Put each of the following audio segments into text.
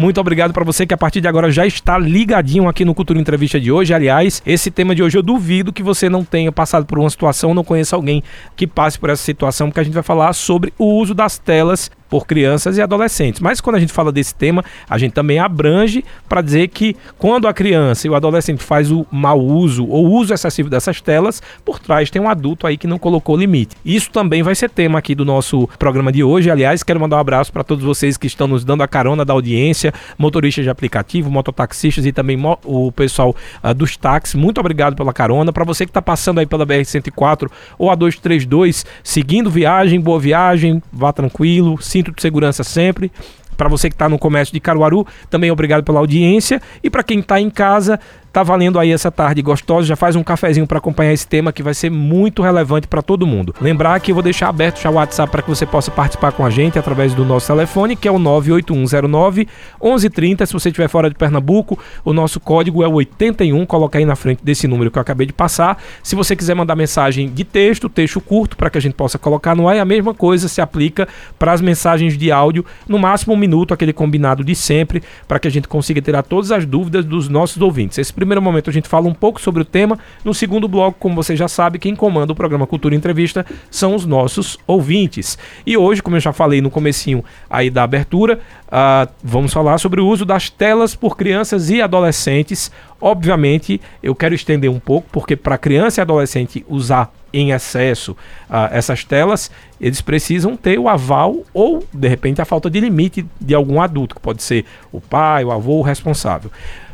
Muito obrigado para você que a partir de agora já está ligadinho aqui no Cultura Entrevista de hoje. Aliás, esse tema de hoje eu duvido que você não tenha passado por uma situação, não conheça alguém que passe por essa situação, porque a gente vai falar sobre o uso das telas por crianças e adolescentes. Mas quando a gente fala desse tema, a gente também abrange para dizer que quando a criança e o adolescente faz o mau uso ou uso excessivo dessas telas, por trás tem um adulto aí que não colocou limite. Isso também vai ser tema aqui do nosso programa de hoje. Aliás, quero mandar um abraço para todos vocês que estão nos dando a carona da audiência, motoristas de aplicativo, mototaxistas e também o pessoal uh, dos táxis. Muito obrigado pela carona. Para você que está passando aí pela BR-104 ou a 232, seguindo viagem, boa viagem, vá tranquilo, se cinto de segurança sempre. Para você que está no comércio de Caruaru, também obrigado pela audiência. E para quem está em casa, Tá valendo aí essa tarde gostosa, já faz um cafezinho para acompanhar esse tema que vai ser muito relevante para todo mundo. Lembrar que eu vou deixar aberto já o WhatsApp para que você possa participar com a gente através do nosso telefone, que é o 98109 1130. Se você estiver fora de Pernambuco, o nosso código é o 81, coloca aí na frente desse número que eu acabei de passar. Se você quiser mandar mensagem de texto, texto curto para que a gente possa colocar no ar, é a mesma coisa se aplica para as mensagens de áudio, no máximo um minuto, aquele combinado de sempre, para que a gente consiga tirar todas as dúvidas dos nossos ouvintes. Esse primeiro momento a gente fala um pouco sobre o tema. No segundo bloco, como você já sabe, quem comanda o programa Cultura Entrevista são os nossos ouvintes. E hoje, como eu já falei no comecinho aí da abertura, uh, vamos falar sobre o uso das telas por crianças e adolescentes. Obviamente, eu quero estender um pouco, porque para criança e adolescente usar em excesso uh, essas telas, eles precisam ter o aval ou, de repente, a falta de limite de algum adulto, que pode ser o pai, o avô, o responsável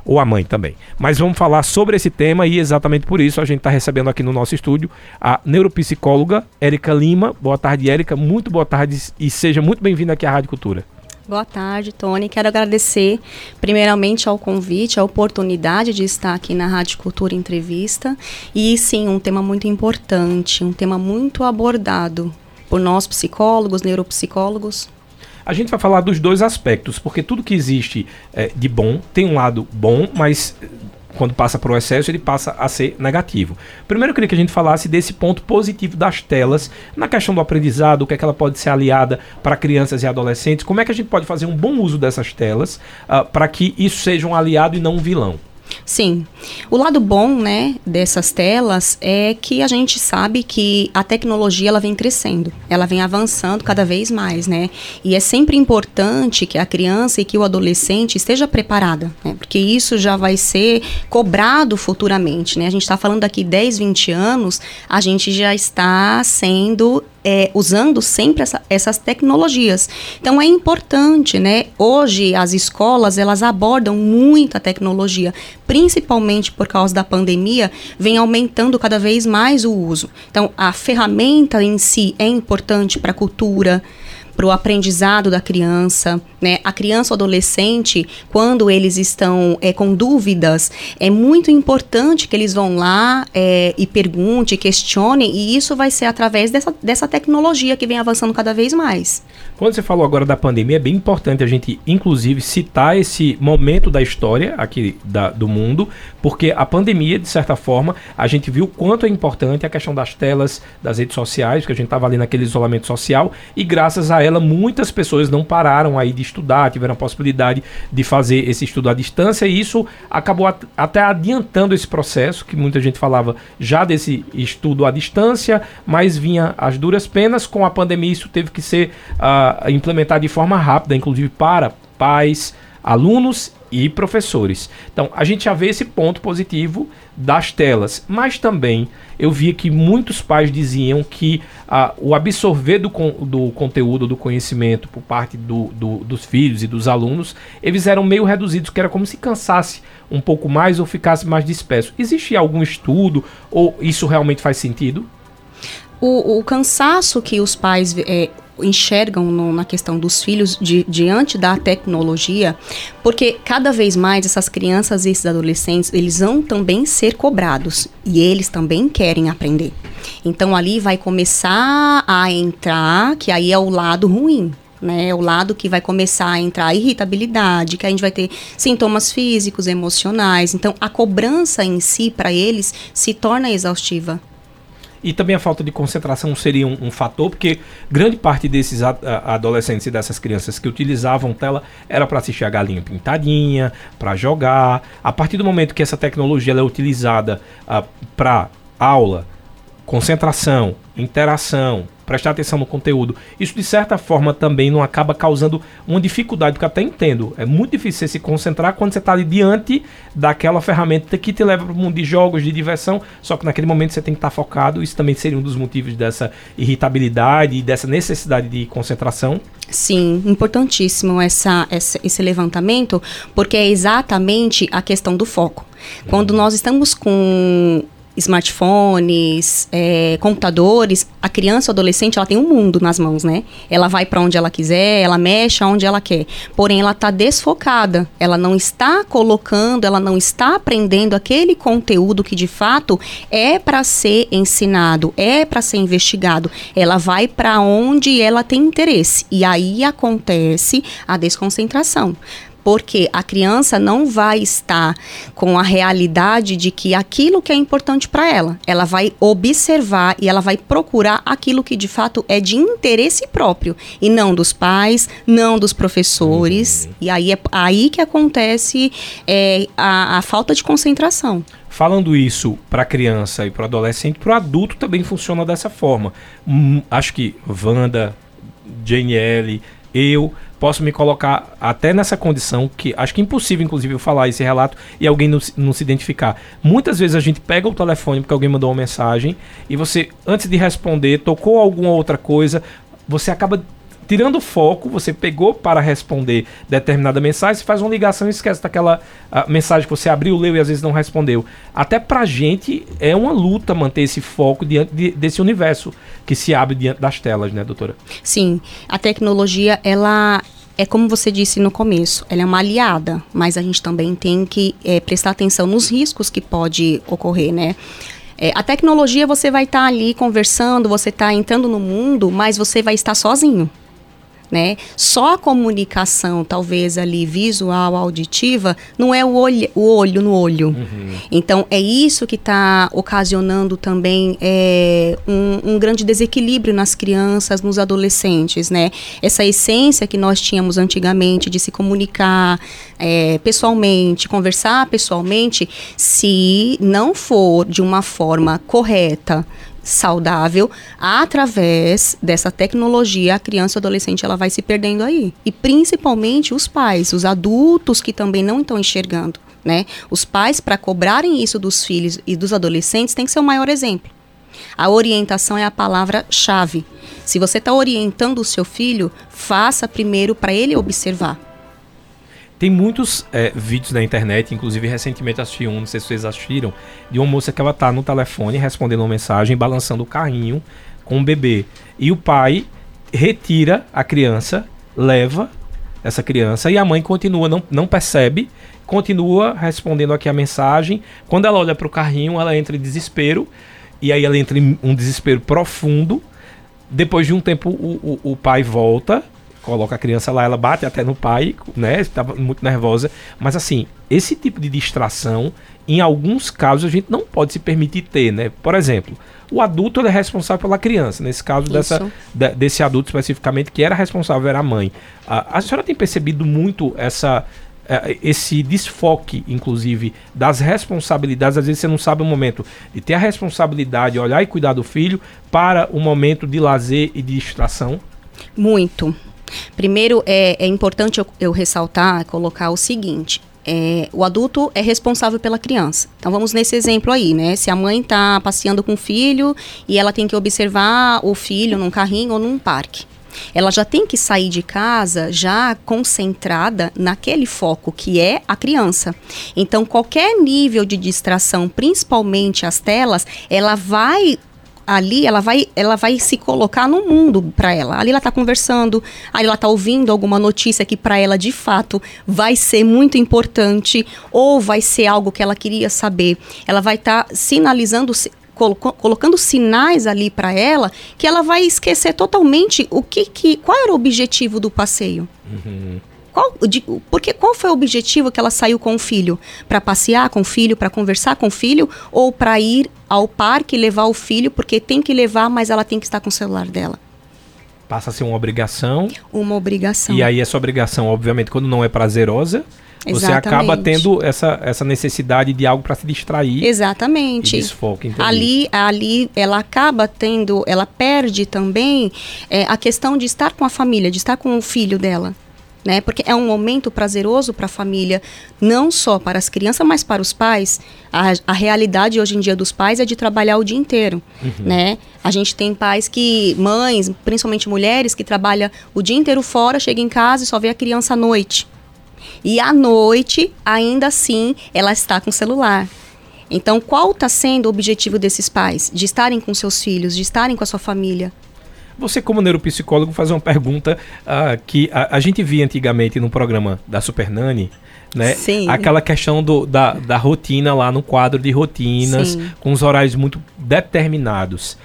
ou a mãe também. Mas vamos falar sobre esse tema e exatamente por isso a gente está recebendo aqui no nosso estúdio a neuropsicóloga Érica Lima. Boa tarde, Érica. Muito boa tarde e seja muito bem-vinda aqui à Rádio Cultura. Boa tarde, Tony. Quero agradecer, primeiramente, ao convite, a oportunidade de estar aqui na Rádio Cultura Entrevista. E sim, um tema muito importante, um tema muito abordado por nós, psicólogos, neuropsicólogos, a gente vai falar dos dois aspectos, porque tudo que existe é, de bom tem um lado bom, mas eh, quando passa para o excesso, ele passa a ser negativo. Primeiro, eu queria que a gente falasse desse ponto positivo das telas, na questão do aprendizado, o que é que ela pode ser aliada para crianças e adolescentes, como é que a gente pode fazer um bom uso dessas telas uh, para que isso seja um aliado e não um vilão. Sim. O lado bom, né, dessas telas é que a gente sabe que a tecnologia ela vem crescendo, ela vem avançando cada vez mais, né? E é sempre importante que a criança e que o adolescente esteja preparada, né? Porque isso já vai ser cobrado futuramente, né? A gente está falando daqui 10, 20 anos, a gente já está sendo é, usando sempre essa, essas tecnologias. Então é importante, né? Hoje as escolas elas abordam muita tecnologia, principalmente por causa da pandemia, vem aumentando cada vez mais o uso. Então a ferramenta em si é importante para a cultura para o aprendizado da criança, né? A criança ou adolescente, quando eles estão é, com dúvidas, é muito importante que eles vão lá é, e perguntem, questionem, e isso vai ser através dessa, dessa tecnologia que vem avançando cada vez mais. Quando você falou agora da pandemia, é bem importante a gente, inclusive, citar esse momento da história aqui da, do mundo, porque a pandemia, de certa forma, a gente viu quanto é importante a questão das telas, das redes sociais, que a gente estava ali naquele isolamento social, e graças a ela, muitas pessoas não pararam aí de estudar, tiveram a possibilidade de fazer esse estudo à distância, e isso acabou at até adiantando esse processo, que muita gente falava já desse estudo à distância, mas vinha as duras penas, com a pandemia isso teve que ser. Uh, implementar de forma rápida, inclusive para pais, alunos e professores. Então, a gente já vê esse ponto positivo das telas, mas também eu via que muitos pais diziam que ah, o absorver do, con do conteúdo, do conhecimento por parte do, do, dos filhos e dos alunos, eles eram meio reduzidos, que era como se cansasse um pouco mais ou ficasse mais disperso. Existe algum estudo ou isso realmente faz sentido? O, o cansaço que os pais é, enxergam no, na questão dos filhos di, diante da tecnologia, porque cada vez mais essas crianças e esses adolescentes, eles vão também ser cobrados e eles também querem aprender. Então ali vai começar a entrar, que aí é o lado ruim, né? É o lado que vai começar a entrar a irritabilidade, que a gente vai ter sintomas físicos, emocionais. Então, a cobrança em si para eles se torna exaustiva. E também a falta de concentração seria um, um fator, porque grande parte desses a, a, adolescentes e dessas crianças que utilizavam tela era para assistir a galinha pintadinha, para jogar. A partir do momento que essa tecnologia é utilizada uh, para aula, concentração, interação, prestar atenção no conteúdo. Isso, de certa forma, também não acaba causando uma dificuldade, porque eu até entendo. É muito difícil você se concentrar quando você está diante daquela ferramenta que te leva para o mundo de jogos, de diversão, só que naquele momento você tem que estar tá focado. Isso também seria um dos motivos dessa irritabilidade e dessa necessidade de concentração. Sim, importantíssimo essa, essa, esse levantamento, porque é exatamente a questão do foco. Quando nós estamos com smartphones, é, computadores, a criança ou adolescente ela tem um mundo nas mãos, né? Ela vai para onde ela quiser, ela mexe aonde ela quer. Porém, ela está desfocada. Ela não está colocando, ela não está aprendendo aquele conteúdo que de fato é para ser ensinado, é para ser investigado. Ela vai para onde ela tem interesse e aí acontece a desconcentração porque a criança não vai estar com a realidade de que aquilo que é importante para ela, ela vai observar e ela vai procurar aquilo que de fato é de interesse próprio e não dos pais, não dos professores. Uhum. E aí é aí que acontece é, a, a falta de concentração. Falando isso para criança e para adolescente, para o adulto também funciona dessa forma. Hum, acho que Wanda, Jane L, eu posso me colocar até nessa condição que acho que é impossível, inclusive, eu falar esse relato e alguém não, não, se identificar. Muitas vezes a gente pega o telefone porque alguém mandou uma mensagem e você, antes de responder, tocou alguma outra coisa, você acaba tirando o foco, você pegou para responder determinada mensagem, você faz uma ligação e esquece daquela mensagem que você abriu, leu e às vezes não respondeu. Até pra gente é uma luta manter esse foco diante de, desse universo que se abre diante das telas, né, doutora? Sim, a tecnologia, ela é como você disse no começo, ela é uma aliada, mas a gente também tem que é, prestar atenção nos riscos que pode ocorrer, né? É, a tecnologia você vai estar tá ali conversando, você está entrando no mundo, mas você vai estar sozinho né? Só a comunicação, talvez ali visual, auditiva, não é o olho, o olho no olho. Uhum. Então é isso que está ocasionando também é, um, um, grande desequilíbrio nas crianças, nos adolescentes, né? Essa essência que nós tínhamos antigamente de se comunicar é, pessoalmente, conversar pessoalmente, se não for de uma forma correta, saudável, através dessa tecnologia, a criança e o adolescente ela vai se perdendo aí. E principalmente os pais, os adultos que também não estão enxergando. Né? Os pais, para cobrarem isso dos filhos e dos adolescentes, tem que ser o maior exemplo. A orientação é a palavra-chave. Se você está orientando o seu filho, faça primeiro para ele observar. Tem muitos é, vídeos na internet, inclusive recentemente assisti um, não sei se vocês assistiram, de uma moça que ela tá no telefone respondendo uma mensagem, balançando o carrinho com o bebê. E o pai retira a criança, leva essa criança e a mãe continua, não, não percebe, continua respondendo aqui a mensagem. Quando ela olha para o carrinho, ela entra em desespero e aí ela entra em um desespero profundo. Depois de um tempo, o, o, o pai volta coloca a criança lá, ela bate até no pai, né? Estava muito nervosa. Mas assim, esse tipo de distração, em alguns casos, a gente não pode se permitir ter, né? Por exemplo, o adulto é responsável pela criança. Nesse caso, dessa, de, desse adulto especificamente, que era responsável, era a mãe. A, a senhora tem percebido muito essa é, esse desfoque, inclusive, das responsabilidades. Às vezes você não sabe o momento de ter a responsabilidade, olhar e cuidar do filho, para o momento de lazer e de distração? Muito. Primeiro, é, é importante eu, eu ressaltar, colocar o seguinte: é, o adulto é responsável pela criança. Então vamos nesse exemplo aí, né? Se a mãe está passeando com o filho e ela tem que observar o filho num carrinho ou num parque. Ela já tem que sair de casa já concentrada naquele foco que é a criança. Então, qualquer nível de distração, principalmente as telas, ela vai ali ela vai, ela vai se colocar no mundo para ela. Ali ela está conversando, ali ela está ouvindo alguma notícia que para ela de fato vai ser muito importante ou vai ser algo que ela queria saber. Ela vai estar tá sinalizando colocando sinais ali para ela que ela vai esquecer totalmente o que, que qual era o objetivo do passeio. Uhum Qual, de, porque qual foi o objetivo que ela saiu com o filho? Para passear com o filho, para conversar com o filho ou para ir ao parque levar o filho porque tem que levar, mas ela tem que estar com o celular dela? Passa a ser uma obrigação. Uma obrigação. E aí essa obrigação, obviamente, quando não é prazerosa, você acaba tendo essa, essa necessidade de algo para se distrair. Exatamente. desfoque, ali, ali ela acaba tendo, ela perde também é, a questão de estar com a família, de estar com o filho dela. Né? Porque é um momento prazeroso para a família, não só para as crianças, mas para os pais. A, a, realidade hoje em dia dos pais é de trabalhar o dia inteiro, uhum. né? A gente tem pais que, mães, principalmente mulheres, que trabalham o dia inteiro fora, chega em casa e só vê a criança à noite. E à noite, ainda assim, ela está com o celular. Então, qual está sendo o objetivo desses pais? De estarem com seus filhos, de estarem com a sua família. Você, como neuropsicólogo, fazer uma pergunta uh, que a, a, gente via antigamente no programa da Super Nani, né? Sim. Aquela questão do, da, da rotina lá no quadro de rotinas, Sim. com os horários muito determinados.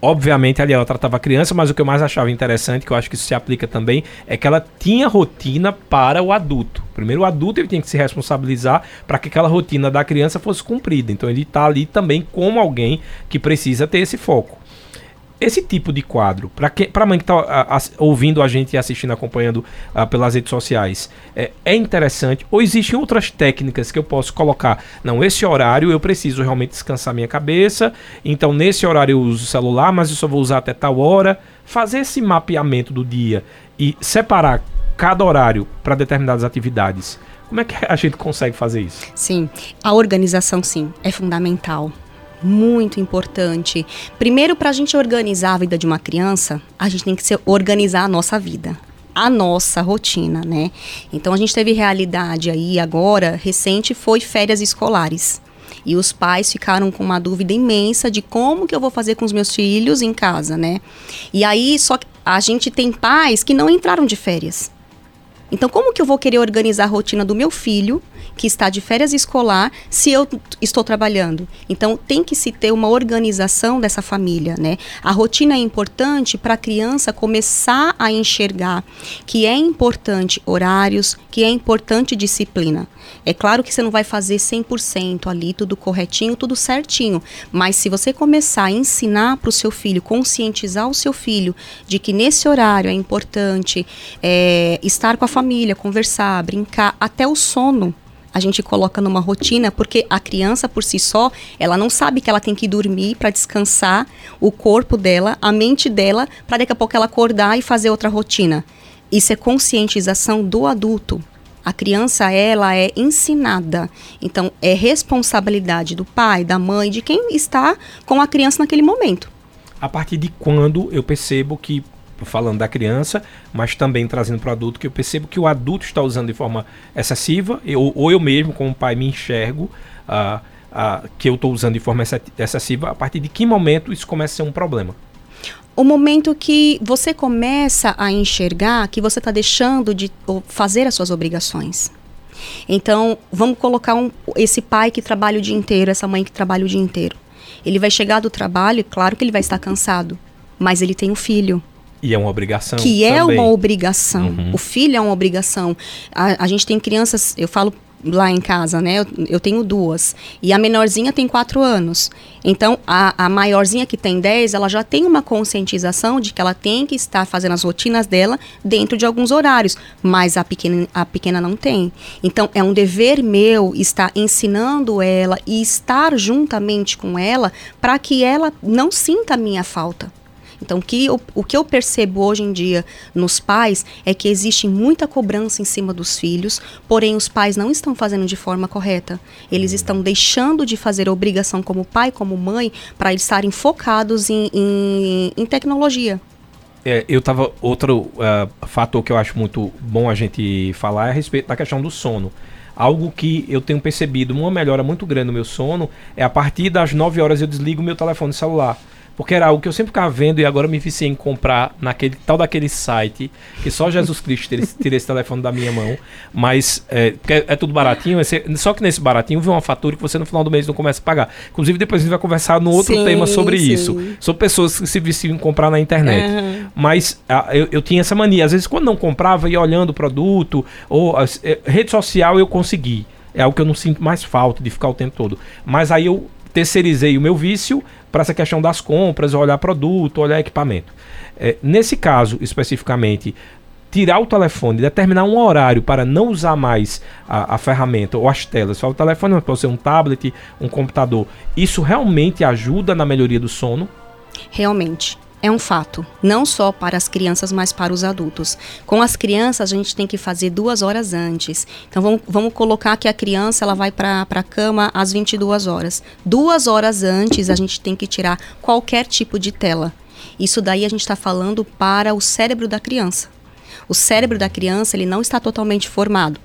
Obviamente, ali ela tratava a criança, mas o que eu mais achava interessante, que eu acho que isso se aplica também, é que ela tinha rotina para o adulto. Primeiro, o adulto ele tinha que se responsabilizar para que aquela rotina da criança fosse cumprida. Então, ele está ali também como alguém que precisa ter esse foco esse tipo de quadro, para a mãe que está ouvindo a gente e assistindo, acompanhando uh, pelas redes sociais, é, é, interessante? Ou existem outras técnicas que eu posso colocar? Não, esse horário eu preciso realmente descansar minha cabeça, então nesse horário eu uso o celular, mas eu só vou usar até tal hora. Fazer esse mapeamento do dia e separar cada horário para determinadas atividades. Como é que a gente consegue fazer isso? Sim, a organização sim é fundamental muito importante. Primeiro, para a gente organizar a vida de uma criança, a gente tem que se organizar a nossa vida a nossa rotina, né? Então a gente teve realidade aí agora, recente, foi férias escolares. E os pais ficaram com uma dúvida imensa de como que eu vou fazer com os meus filhos em casa, né? E aí só a gente tem pais que não entraram de férias. Então como que eu vou querer organizar a rotina do meu filho que está de férias escolar se eu estou trabalhando. Então tem que se ter uma organização dessa família, né? A rotina é importante para a criança começar a enxergar que é importante horários, que é importante disciplina. É claro que você não vai fazer 100% ali tudo corretinho, tudo certinho, mas se você começar a ensinar para o seu filho, conscientizar o seu filho de que nesse horário é importante é, estar com a família, conversar, brincar, até o sono a gente coloca numa rotina, porque a criança por si só, ela não sabe que ela tem que dormir para descansar o corpo dela, a mente dela, para daqui a pouco ela acordar e fazer outra rotina. Isso é conscientização do adulto. A criança, ela é ensinada. Então, é responsabilidade do pai, da mãe, de quem está com a criança naquele momento. A partir de quando eu percebo que falando da criança, mas também trazendo para o adulto, que eu percebo que o adulto está usando de forma excessiva, eu, ou eu mesmo, como pai, me enxergo uh, uh, que eu estou usando de forma excessiva, a partir de que momento isso começa a ser um problema? O momento que você começa a enxergar que você está deixando de fazer as suas obrigações. Então, vamos colocar um, esse pai que trabalha o dia inteiro, essa mãe que trabalha o dia inteiro. Ele vai chegar do trabalho, claro que ele vai estar cansado, mas ele tem um filho e é uma obrigação. Que é também. uma obrigação. Uhum. O filho é uma obrigação. A, a gente tem crianças, eu falo lá em casa, né? Eu, eu, tenho duas. E a menorzinha tem quatro anos. Então, a, a maiorzinha que tem dez, ela já tem uma conscientização de que ela tem que estar fazendo as rotinas dela dentro de alguns horários. Mas a pequena, a pequena não tem. Então, é um dever meu estar ensinando ela e estar juntamente com ela para que ela não sinta a minha falta. Então, que eu, o que eu percebo hoje em dia nos pais é que existe muita cobrança em cima dos filhos, porém os pais não estão fazendo de forma correta. Eles uhum. estão deixando de fazer a obrigação como pai, como mãe, para estarem focados em, em, em tecnologia. É, eu tava. Outro uh, fator que eu acho muito bom a gente falar é a respeito da questão do sono. Algo que eu tenho percebido uma melhora muito grande no meu sono é a partir das 9 horas eu desligo meu telefone celular. Porque era algo que eu sempre ficava vendo e agora me viciei em comprar naquele tal daquele site que só Jesus Cristo tira esse telefone da minha mão. Mas é, é, é tudo baratinho. só que nesse baratinho vem uma fatura que você no final do mês não começa a pagar. Inclusive, depois a gente vai conversar no outro sim, tema sobre sim. isso. Sobre pessoas que se viciam em comprar na internet. Uhum. Mas a, eu, eu, tinha essa mania. Às vezes, quando não comprava, ia olhando o produto, ou a, é, rede social eu consegui. É algo que eu não sinto mais falta de ficar o tempo todo. Mas aí eu terceirizei o meu vício para essa questão das compras, olhar produto, olhar equipamento. É, nesse caso, especificamente, tirar o telefone, determinar um horário para não usar mais a, a ferramenta ou as telas, só o telefone pode ser um tablet, um computador, isso realmente ajuda na melhoria do sono? Realmente. É um fato, não só para as crianças, mas para os adultos. Com as crianças, a gente tem que fazer duas horas antes. Então, vamos, vamos colocar que a criança ela vai para a cama às 22 horas. Duas horas antes, a gente tem que tirar qualquer tipo de tela. Isso daí a gente está falando para o cérebro da criança. O cérebro da criança ele não está totalmente formado.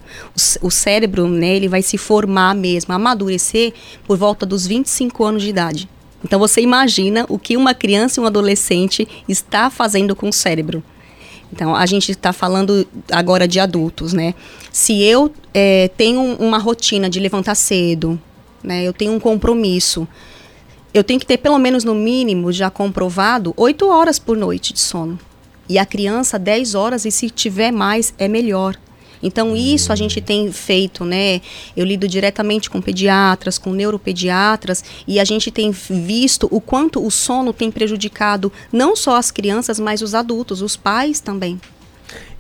O, o cérebro né, ele vai se formar mesmo, amadurecer por volta dos 25 anos de idade. Então você imagina o que uma criança e um adolescente está fazendo com o cérebro. Então a gente está falando agora de adultos, né? Se eu é, tenho uma rotina de levantar cedo, né? Eu tenho um compromisso. Eu tenho que ter pelo menos no mínimo já comprovado oito horas por noite de sono. E a criança 10 horas e se tiver mais é melhor. Então isso a gente tem feito, né? Eu lido diretamente com pediatras, com neuropediatras e a gente tem visto o quanto o sono tem prejudicado não só as crianças, mas os adultos, os pais também.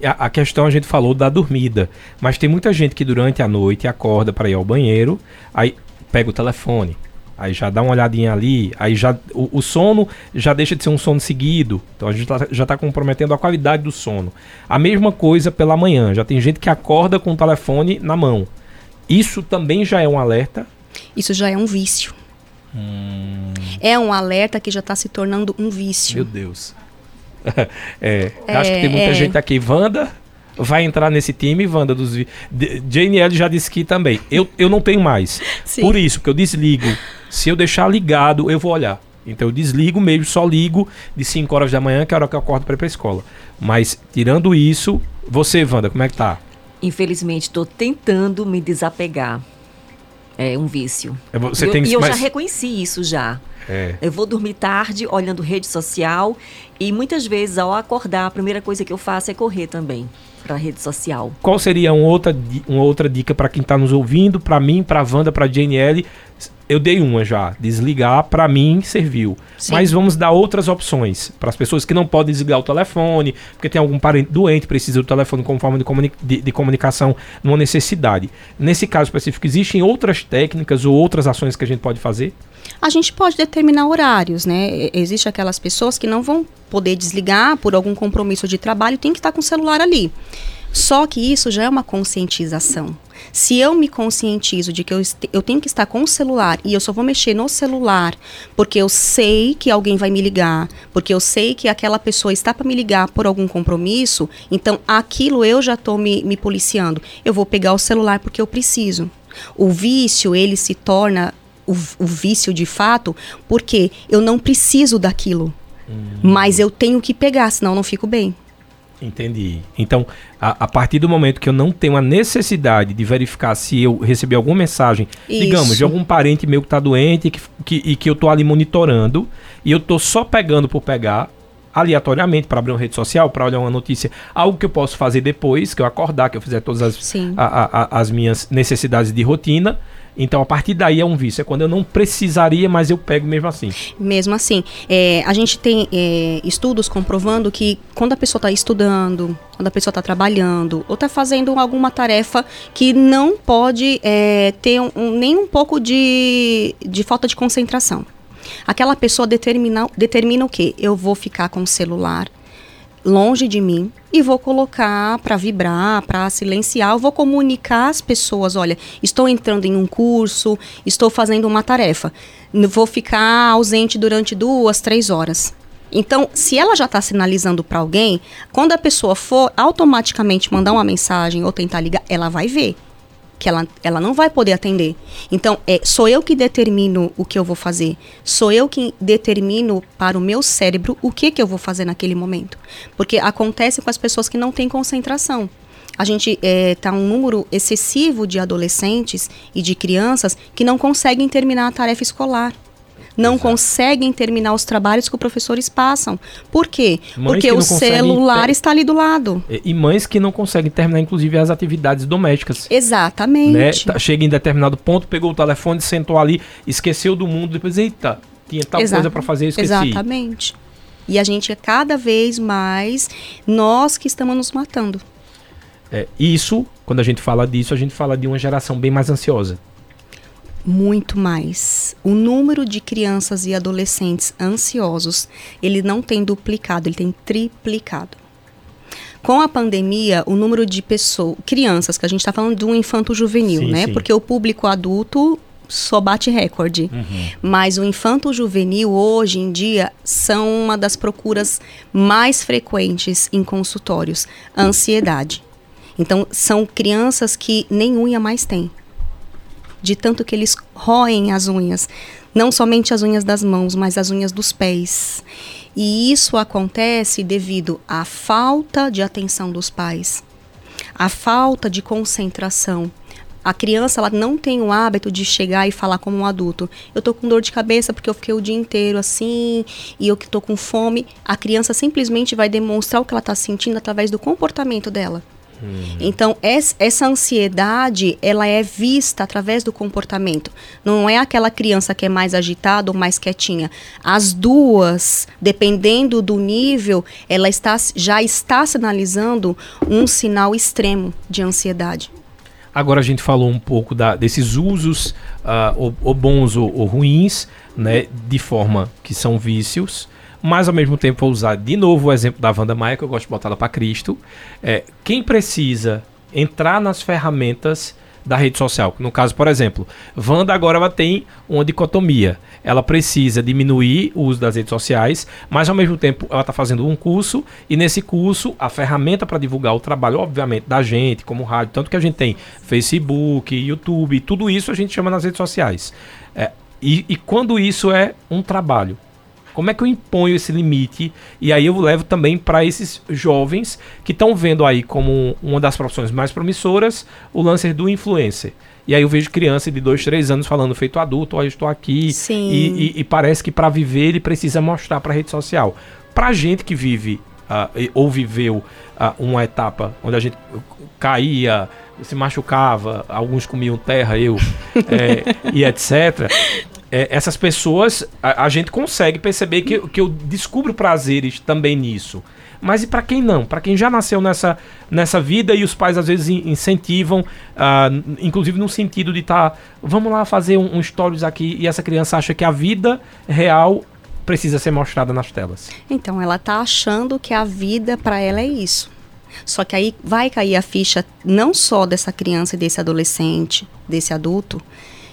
A, questão a gente falou da dormida, mas tem muita gente que durante a noite acorda para ir ao banheiro, aí pega o telefone, aí já dá uma olhadinha ali, aí já o, o, sono já deixa de ser um sono seguido, então a gente tá, já está comprometendo a qualidade do sono. A mesma coisa pela manhã, já tem gente que acorda com o telefone na mão. Isso também já é um alerta? Isso já é um vício. Hum. É um alerta que já está se tornando um vício. Meu Deus. é, é, acho que tem muita é. gente aqui. Wanda, vai entrar nesse time, Wanda, dos Jane L já disse que também. Eu, eu não tenho mais. Sim. Por isso, porque eu desligo. Se eu deixar ligado, eu vou olhar. Então eu desligo mesmo, só ligo de 5 horas da manhã, que é a hora que eu acordo para ir pra escola. Mas tirando isso, você, Wanda, como é que tá? Infelizmente, estou tentando me desapegar. É um vício. É, você eu, tem, e eu mas... já reconheci isso já. É. Eu vou dormir tarde olhando rede social e muitas vezes ao acordar a primeira coisa que eu faço é correr também para a rede social. Qual seria uma outra, uma outra dica para quem está nos ouvindo, para mim, para a Wanda, para a JNL? Eu dei uma já, desligar para mim serviu. Sim. Mas vamos dar outras opções para as pessoas que não podem desligar o telefone, porque tem algum parente doente precisa do telefone como forma de, comuni de, de comunicação, numa necessidade. Nesse caso específico, existem outras técnicas ou outras ações que a gente pode fazer? A gente pode determinar horários, né? Existem aquelas pessoas que não vão poder desligar por algum compromisso de trabalho, tem que estar com o celular ali. Só que isso já é uma conscientização. Se eu me conscientizo de que eu, eu tenho que estar com o celular e eu só vou mexer no celular porque eu sei que alguém vai me ligar, porque eu sei que aquela pessoa está para me ligar por algum compromisso, então aquilo eu já estou me, me policiando. Eu vou pegar o celular porque eu preciso. O vício, ele se torna o, o vício de fato porque eu não preciso daquilo. Hum. Mas eu tenho que pegar, senão eu não fico bem. Entendi. Então, a, a, partir do momento que eu não tenho a necessidade de verificar se eu recebi alguma mensagem, Isso. digamos, de algum parente meu que está doente que, que, e que eu estou ali monitorando, e eu estou só pegando por pegar, aleatoriamente, para abrir uma rede social, para olhar uma notícia, algo que eu posso fazer depois, que eu acordar, que eu fizer todas as, a, a, as minhas necessidades de rotina, então, a partir daí é um vício. É quando eu não precisaria, mas eu pego mesmo assim. Mesmo assim. É, a gente tem é, estudos comprovando que quando a pessoa está estudando, quando a pessoa está trabalhando, ou está fazendo alguma tarefa que não pode é, ter um, nem um pouco de, de falta de concentração. Aquela pessoa determina, determina o quê? Eu vou ficar com o celular longe de mim e vou colocar para vibrar, para silenciar, eu vou comunicar às pessoas, olha, estou entrando em um curso, estou fazendo uma tarefa, vou ficar ausente durante duas, três horas. Então, se ela já está sinalizando para alguém, quando a pessoa for automaticamente mandar uma mensagem ou tentar ligar, ela vai ver que ela, ela não vai poder atender. Então, é, sou eu que determino o que eu vou fazer. Sou eu que determino para o meu cérebro o que, que eu vou fazer naquele momento. Porque acontece com as pessoas que não têm concentração. A gente está é, tá um número excessivo de adolescentes e de crianças que não conseguem terminar a tarefa escolar não Exato. conseguem terminar os trabalhos que os professores passam. Por quê? Mães Porque que o celular ter- está ali do lado. E, e mães que não conseguem terminar, inclusive, as atividades domésticas. Né? Exatamente. Tá- Chega em determinado ponto, pegou o telefone, sentou ali, esqueceu do mundo, depois, eita, tinha tal Exa- coisa para fazer, eu esqueci. Exatamente. E a gente é cada vez mais nós que estamos nos matando. É, isso, quando a gente fala disso, a gente fala de uma geração bem mais ansiosa. Muito mais. O número de crianças e adolescentes ansiosos, ele não tem duplicado, ele tem triplicado. Com a pandemia, o número de pessoas, crianças, que a gente está falando de um infanto juvenil, Sim, né? sim. Porque o público adulto só bate recorde. Mas o infanto juvenil, hoje em dia, são uma das procuras mais frequentes em consultórios. Ansiedade. Então, são crianças que nem unha mais têm de tanto que eles roem as unhas, não somente as unhas das mãos, mas as unhas dos pés. E isso acontece devido à falta de atenção dos pais, à falta de concentração. A criança ela não tem o hábito de chegar e falar como um adulto. Eu tô com dor de cabeça porque eu fiquei o dia inteiro assim e eu que tô com fome. A criança simplesmente vai demonstrar o que ela está sentindo através do comportamento dela. Então, es- essa ansiedade, ela é vista através do comportamento. Não é aquela criança que é mais agitada ou mais quietinha. As duas, dependendo do nível, ela está, já está sinalizando um sinal extremo de ansiedade. Agora a gente falou um pouco da- desses usos, ah, ou, ou bons ou, ou ruins, né, de forma que são vícios, mas ao mesmo tempo vou usar de novo o exemplo da Wanda Maia, que eu gosto de botar ela para Cristo. É, quem precisa entrar nas ferramentas da rede social, no caso, por exemplo, Wanda agora ela tem uma dicotomia. Ela precisa diminuir o uso das redes sociais, mas ao mesmo tempo ela está fazendo um curso e nesse curso a ferramenta para divulgar o trabalho, obviamente, da gente, como rádio, tanto que a gente tem Facebook, YouTube, tudo isso a gente chama nas redes sociais. É, e, e quando isso é um trabalho, como é que eu imponho esse limite? E aí eu levo também para esses jovens que estão vendo aí como uma das profissões mais promissoras o lance do influencer. E aí eu vejo criança de 2, 3 anos falando feito adulto, eu estou aqui. Sim. E, e- e parece que para viver ele precisa mostrar para a rede social. Para gente que vive e- ou viveu ah, uma etapa onde a gente caía, se machucava, alguns comiam terra, eu, é, e etc. é, essas pessoas, a, a gente consegue perceber que, que eu descubro prazeres também nisso. Mas e para quem não? Para quem já nasceu nessa, nessa vida e os pais às vezes in- incentivam, n- inclusive no sentido de estar, vamos lá fazer um, um stories aqui e essa criança acha que a vida real precisa ser mostrada nas telas. Então, ela tá achando que a vida para ela é isso. Só que aí vai cair a ficha não só dessa criança e desse adolescente, desse adulto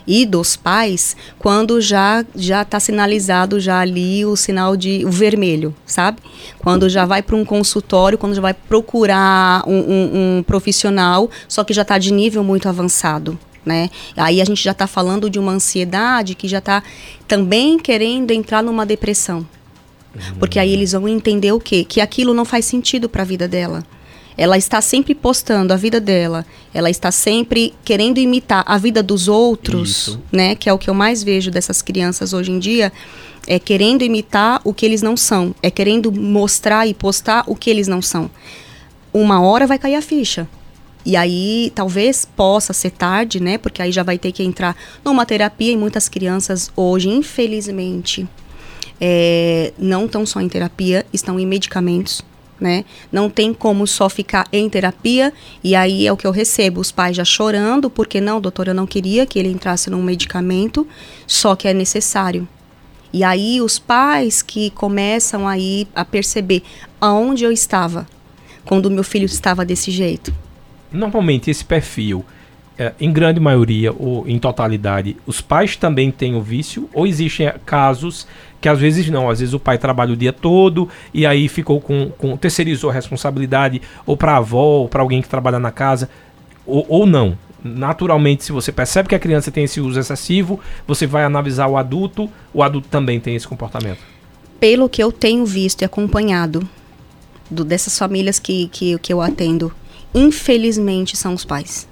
e dos pais, quando já já está sinalizado já ali o sinal de o vermelho, sabe? Quando já vai para um consultório, quando já vai procurar um, um- um profissional, só que já está de nível muito avançado. Né? Aí a gente já está falando de uma ansiedade que já está também querendo entrar numa depressão. Porque aí eles vão entender o quê? Que aquilo não faz sentido para a vida dela. Ela está sempre postando a vida dela. Ela está sempre querendo imitar a vida dos outros, Isso. né? Que é o que eu mais vejo dessas crianças hoje em dia. É querendo imitar o que eles não são. É querendo mostrar e postar o que eles não são. Uma hora vai cair a ficha. E aí, talvez possa ser tarde, né? Porque aí já vai ter que entrar numa terapia. E muitas crianças hoje, infelizmente, é, não estão só em terapia, estão em medicamentos, né? Não tem como só ficar em terapia e aí é o que eu recebo, os pais já chorando, porque não, doutora, eu não queria que ele entrasse num medicamento, só que é necessário. E aí os pais que começam aí a perceber aonde eu estava quando meu filho estava desse jeito. Normalmente esse perfil, é, em grande maioria ou em totalidade, os pais também têm o vício ou existem é, casos que às vezes não, às vezes o pai trabalha o dia todo e aí ficou com, com terceirizou a responsabilidade ou para a avó ou para alguém que trabalha na casa ou, ou não. Naturalmente, se você percebe que a criança tem esse uso excessivo, você vai analisar o adulto, o adulto também tem esse comportamento. Pelo que eu tenho visto e acompanhado do- dessas famílias que, que, que eu atendo, infelizmente são os pais.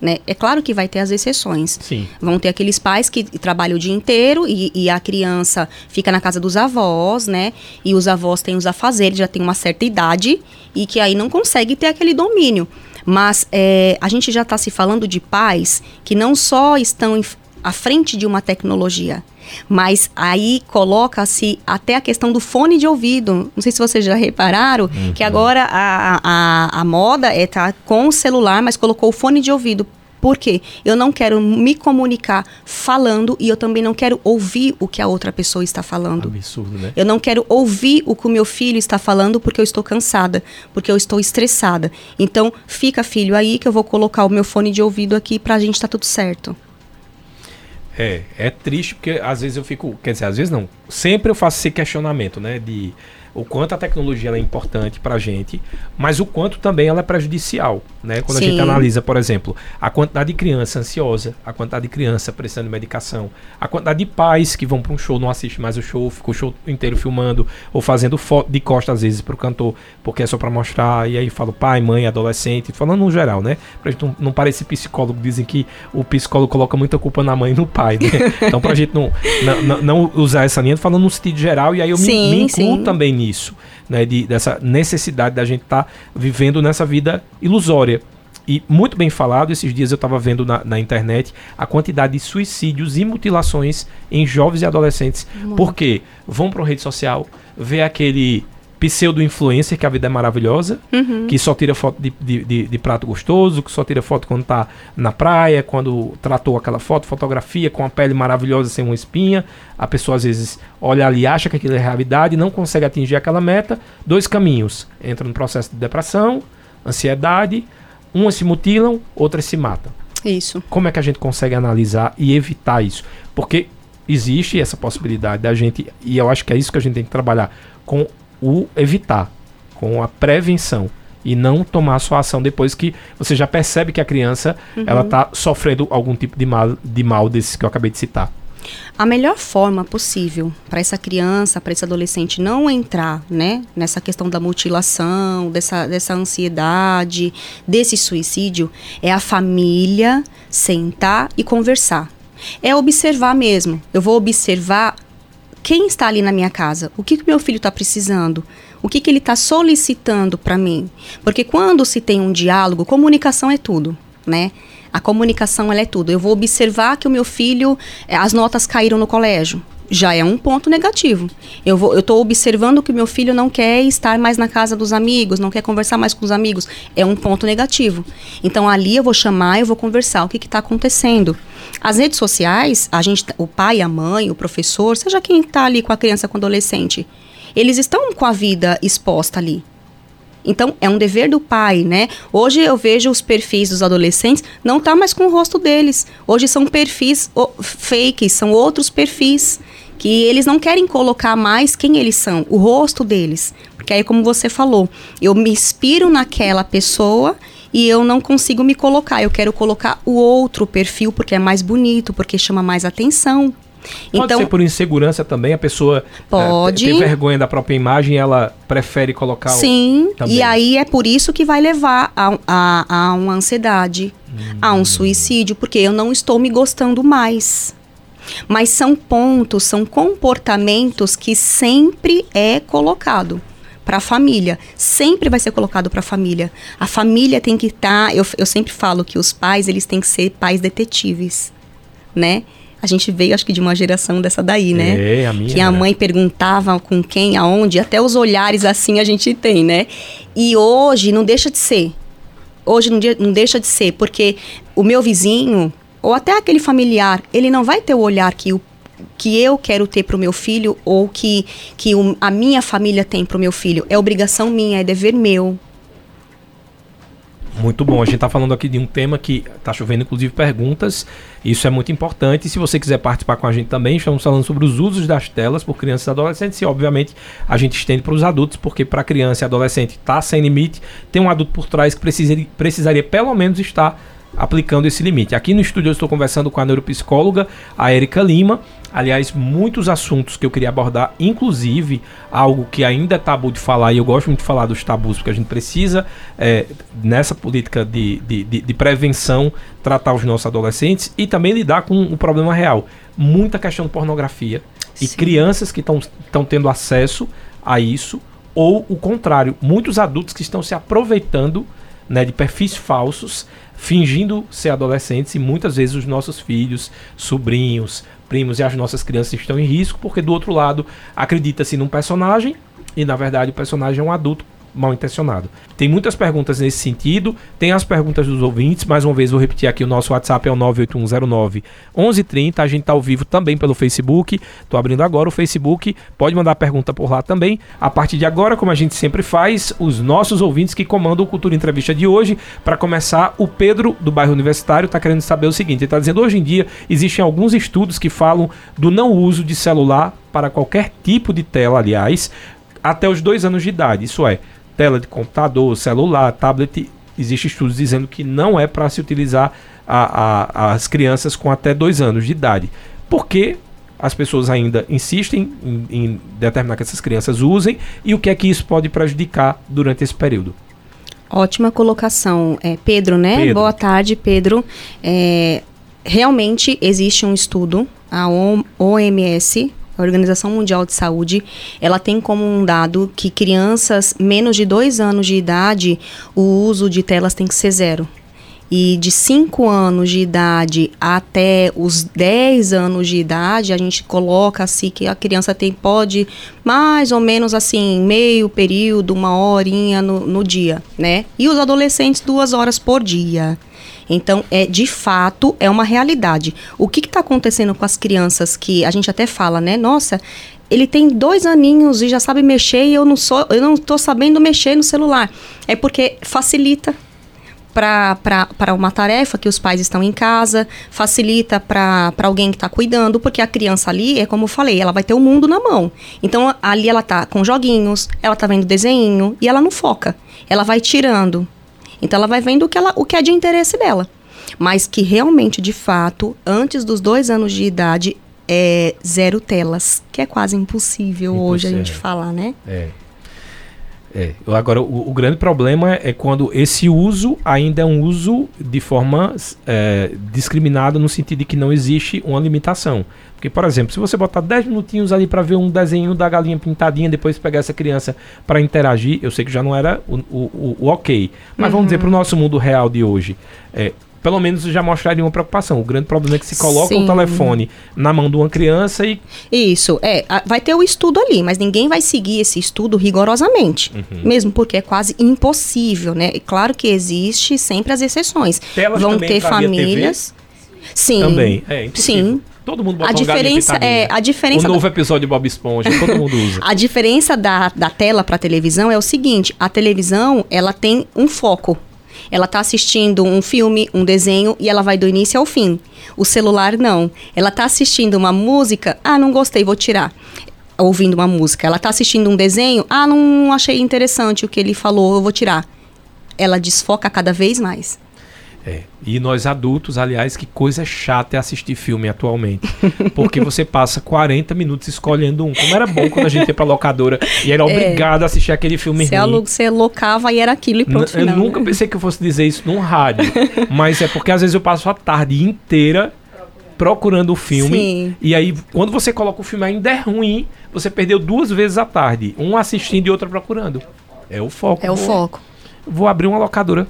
Né? É claro que vai ter as exceções. Sim. Vão ter aqueles pais que trabalham o dia inteiro e, e a criança fica na casa dos avós, né? E os avós têm os afazeres, já tem uma certa idade e que aí não consegue ter aquele domínio. Mas é, a gente já está se falando de pais que não só estão à frente de uma tecnologia, mas aí coloca-se até a questão do fone de ouvido. Não sei se vocês já repararam uhum. que agora a, a, a moda é estar tá com o celular, mas colocou o fone de ouvido. Por quê? Eu não quero me comunicar falando e eu também não quero ouvir o que a outra pessoa está falando. Absurdo, né? Eu não quero ouvir o que o meu filho está falando porque eu estou cansada, porque eu estou estressada. Então, fica, filho, aí que eu vou colocar o meu fone de ouvido aqui pra gente estar tá tudo certo. É, é triste porque às vezes eu fico, quer dizer, às vezes não, sempre eu faço esse questionamento, né, de o quanto a tecnologia é importante para a gente, mas o quanto também ela é prejudicial. Né? Quando Sim. a gente analisa, por exemplo, a quantidade de criança ansiosa, a quantidade de criança precisando de medicação, a quantidade de pais que vão para um show, não assistem mais o show, ficam o show inteiro filmando ou fazendo foto de costa às vezes para o cantor, porque é só para mostrar, e aí fala pai, mãe, adolescente, falando no geral, né? Pra gente não, não parecer psicólogo, dizem que o psicólogo coloca muita culpa na mãe e no pai, né? Então, pra gente não, não, não, usar essa linha, falando no sentido geral, e aí eu sim, me, me incluo sim. também nisso isso, né, de, dessa necessidade da gente estar tá vivendo nessa vida ilusória. E muito bem falado, esses dias eu estava vendo na, na, internet a quantidade de suicídios e mutilações em jovens e adolescentes. Muito. Porque vão para uma rede social, vê aquele pseudo-influencer, que a vida é maravilhosa, uhum. que só tira foto de, de, de, de, prato gostoso, que só tira foto quando tá na praia, quando tratou aquela foto, fotografia com a pele maravilhosa sem uma espinha. A pessoa às vezes olha ali, acha que aquilo é realidade, não consegue atingir aquela meta. Dois caminhos: entra no processo de depressão, ansiedade, umas se mutilam, outras se matam. Isso. Como é que a gente consegue analisar e evitar isso? Porque existe essa possibilidade da gente, e eu acho que é isso que a gente tem que trabalhar com o evitar, com a prevenção e não tomar sua ação depois que você já percebe que a criança uhum. ela está sofrendo algum tipo de mal, de mal desses que eu acabei de citar. A melhor forma possível para essa criança, para esse adolescente não entrar, né, nessa questão da mutilação, dessa, dessa ansiedade, desse suicídio, é a família sentar e conversar. É observar mesmo. Eu vou observar quem está ali na minha casa? O que, que meu filho está precisando? O que, que ele está solicitando para mim? Porque quando se tem um diálogo, comunicação é tudo, né? A comunicação é tudo. Eu vou observar que o meu filho, eh, as notas caíram no colégio já é um ponto negativo. Eu vou, eu estou observando que meu filho não quer estar mais na casa dos amigos, não quer conversar mais com os amigos. É um ponto negativo. Então ali eu vou chamar, eu vou conversar o que está acontecendo. As redes sociais, a gente, o pai, a mãe, o professor, seja quem está ali com a criança, com o adolescente, eles estão com a vida exposta ali. Então, é um dever do pai, né? Hoje eu vejo os perfis dos adolescentes, não tá mais com o rosto deles. Hoje são perfis fakes, são outros perfis que eles não querem colocar mais quem eles são, o rosto deles. Porque aí, como você falou, eu me inspiro naquela pessoa e eu não consigo me colocar. Eu quero colocar o outro perfil porque é mais bonito, porque chama mais atenção. Pode então, ser por insegurança também, a pessoa é, pode ter vergonha da própria imagem e ela prefere colocar Sim, o, e aí é por isso que vai levar a, a, a uma ansiedade, hum. a um suicídio, porque eu não estou me gostando mais. Mas são pontos, são comportamentos que sempre é colocado para a família. Sempre vai ser colocado para a família. A família tem que estar. Tá, eu, eu sempre falo que os pais eles têm que ser pais detetives, né? A gente veio, acho que, de uma geração dessa daí, né? É, a minha. Que a mãe perguntava com quem, aonde, até os olhares assim a gente tem, né? E hoje não deixa de ser. Hoje não, de, não deixa de ser, porque o meu vizinho, ou até aquele familiar, ele não vai ter o olhar que o que eu quero ter para o meu filho ou que, que o, a minha família tem para o meu filho. É obrigação minha, é dever meu. Muito bom. A gente está falando aqui de um tema que está chovendo, inclusive, perguntas. Isso é muito importante. Se você quiser participar com a gente também, estamos falando sobre os usos das telas por crianças e adolescentes. E, obviamente, a gente estende para os adultos, porque para criança e adolescente está sem limite. Tem um adulto por trás que precisaria, precisaria pelo menos estar aplicando esse limite. Aqui no estúdio eu estou conversando com a neuropsicóloga, a Erika Lima. Aliás, muitos assuntos que eu queria abordar, inclusive algo que ainda é tabu de falar, e eu gosto muito de falar dos tabus, porque a gente precisa, é, nessa política de, de, de, de, prevenção, tratar os nossos adolescentes e também lidar com o problema real. Muita questão de pornografia Sim. e crianças que estão tendo acesso a isso, ou o contrário, muitos adultos que estão se aproveitando né, de perfis falsos fingindo ser adolescentes e muitas vezes os nossos filhos, sobrinhos, primos e as nossas crianças estão em risco porque do outro lado acredita-se num personagem e na verdade o personagem é um adulto mal intencionado. Tem muitas perguntas nesse sentido, tem as perguntas dos ouvintes, mais uma vez vou repetir aqui, o nosso WhatsApp é o 98109 1130, a gente está ao vivo também pelo Facebook, estou abrindo agora o Facebook, pode mandar pergunta por lá também. A partir de agora, como a gente sempre faz, os nossos ouvintes que comandam o Cultura Entrevista de hoje, para começar, o Pedro do bairro Universitário está querendo saber o seguinte, ele está dizendo hoje em dia existem alguns estudos que falam do não uso de celular para qualquer tipo de tela, aliás, até os dois anos de idade, isso é, tela de computador, celular, tablet, existe estudos dizendo que não é para se utilizar a, a, as crianças com até dois anos de idade. Porque as pessoas ainda insistem em, em, determinar que essas crianças usem e o que é que isso pode prejudicar durante esse período. Ótima colocação, é, Pedro, né? Pedro. Boa tarde, Pedro. É, realmente existe um estudo, a OMS a Organização Mundial de Saúde, ela tem como um dado que crianças menos de dois anos de idade, o uso de telas tem que ser zero. E de 5 anos de idade até os 10 anos de idade, a gente coloca assim que a criança tem, pode mais ou menos assim, meio período, uma horinha no, no dia, né? E os adolescentes, duas horas por dia. Então, é de fato, é uma realidade. O que está acontecendo com as crianças que a gente até fala, né? Nossa, ele tem dois aninhos e já sabe mexer e eu não sou, eu não estou sabendo mexer no celular. É porque facilita para uma tarefa que os pais estão em casa, facilita para alguém que está cuidando, porque a criança ali, é como eu falei, ela vai ter o mundo na mão. Então ali ela tá com joguinhos, ela tá vendo desenho e ela não foca. Ela vai tirando então ela vai vendo o que, ela, o que é de interesse dela. Mas que realmente, de fato, antes dos dois anos de idade, é zero telas, que é quase impossível, impossível hoje a gente falar, né? É. É. Agora, o, o, grande problema é quando esse uso ainda é um uso de forma é, discriminada, no sentido de que não existe uma limitação. Porque, por exemplo, se você botar 10 minutinhos ali para ver um desenho da galinha pintadinha, depois pegar essa criança para interagir, eu sei que já não era o, o, o ok. Mas uhum. vamos dizer, para o nosso mundo real de hoje, é, pelo menos já mostraria uma preocupação. O grande problema é que se coloca Sim. o telefone na mão de uma criança e. Isso, é. Vai ter o estudo ali, mas ninguém vai seguir esse estudo rigorosamente. Uhum. Mesmo porque é quase impossível, né? Claro que existe sempre as exceções. Telas Vão ter famílias. Sim. Também. É, impossível. Sim. Todo mundo bota a diferença é a diferença o novo da... episódio de Bob Esponja todo mundo usa a diferença da, da tela para televisão é o seguinte a televisão ela tem um foco ela está assistindo um filme, um desenho e ela vai do início ao fim. O celular não. Ela está assistindo uma música, ah, não gostei, vou tirar. Ouvindo uma música. Ela está assistindo um desenho, ah, não achei interessante o que ele falou, eu vou tirar. Ela desfoca cada vez mais. É. E nós adultos, aliás, que coisa chata é assistir filme atualmente. Porque você passa 40 minutos escolhendo um. Como era bom quando a gente ia pra locadora e era é. obrigado a assistir aquele filme você ruim. Você locava e era aquilo e pronto. N eu nunca pensei que eu fosse dizer isso num rádio. mas é porque às vezes eu passo a tarde inteira procurando o filme. Sim. E aí, quando você coloca o filme ainda é ruim, você perdeu duas vezes a tarde. Um assistindo e outra procurando. É o foco. É o foco vou abrir uma locadora.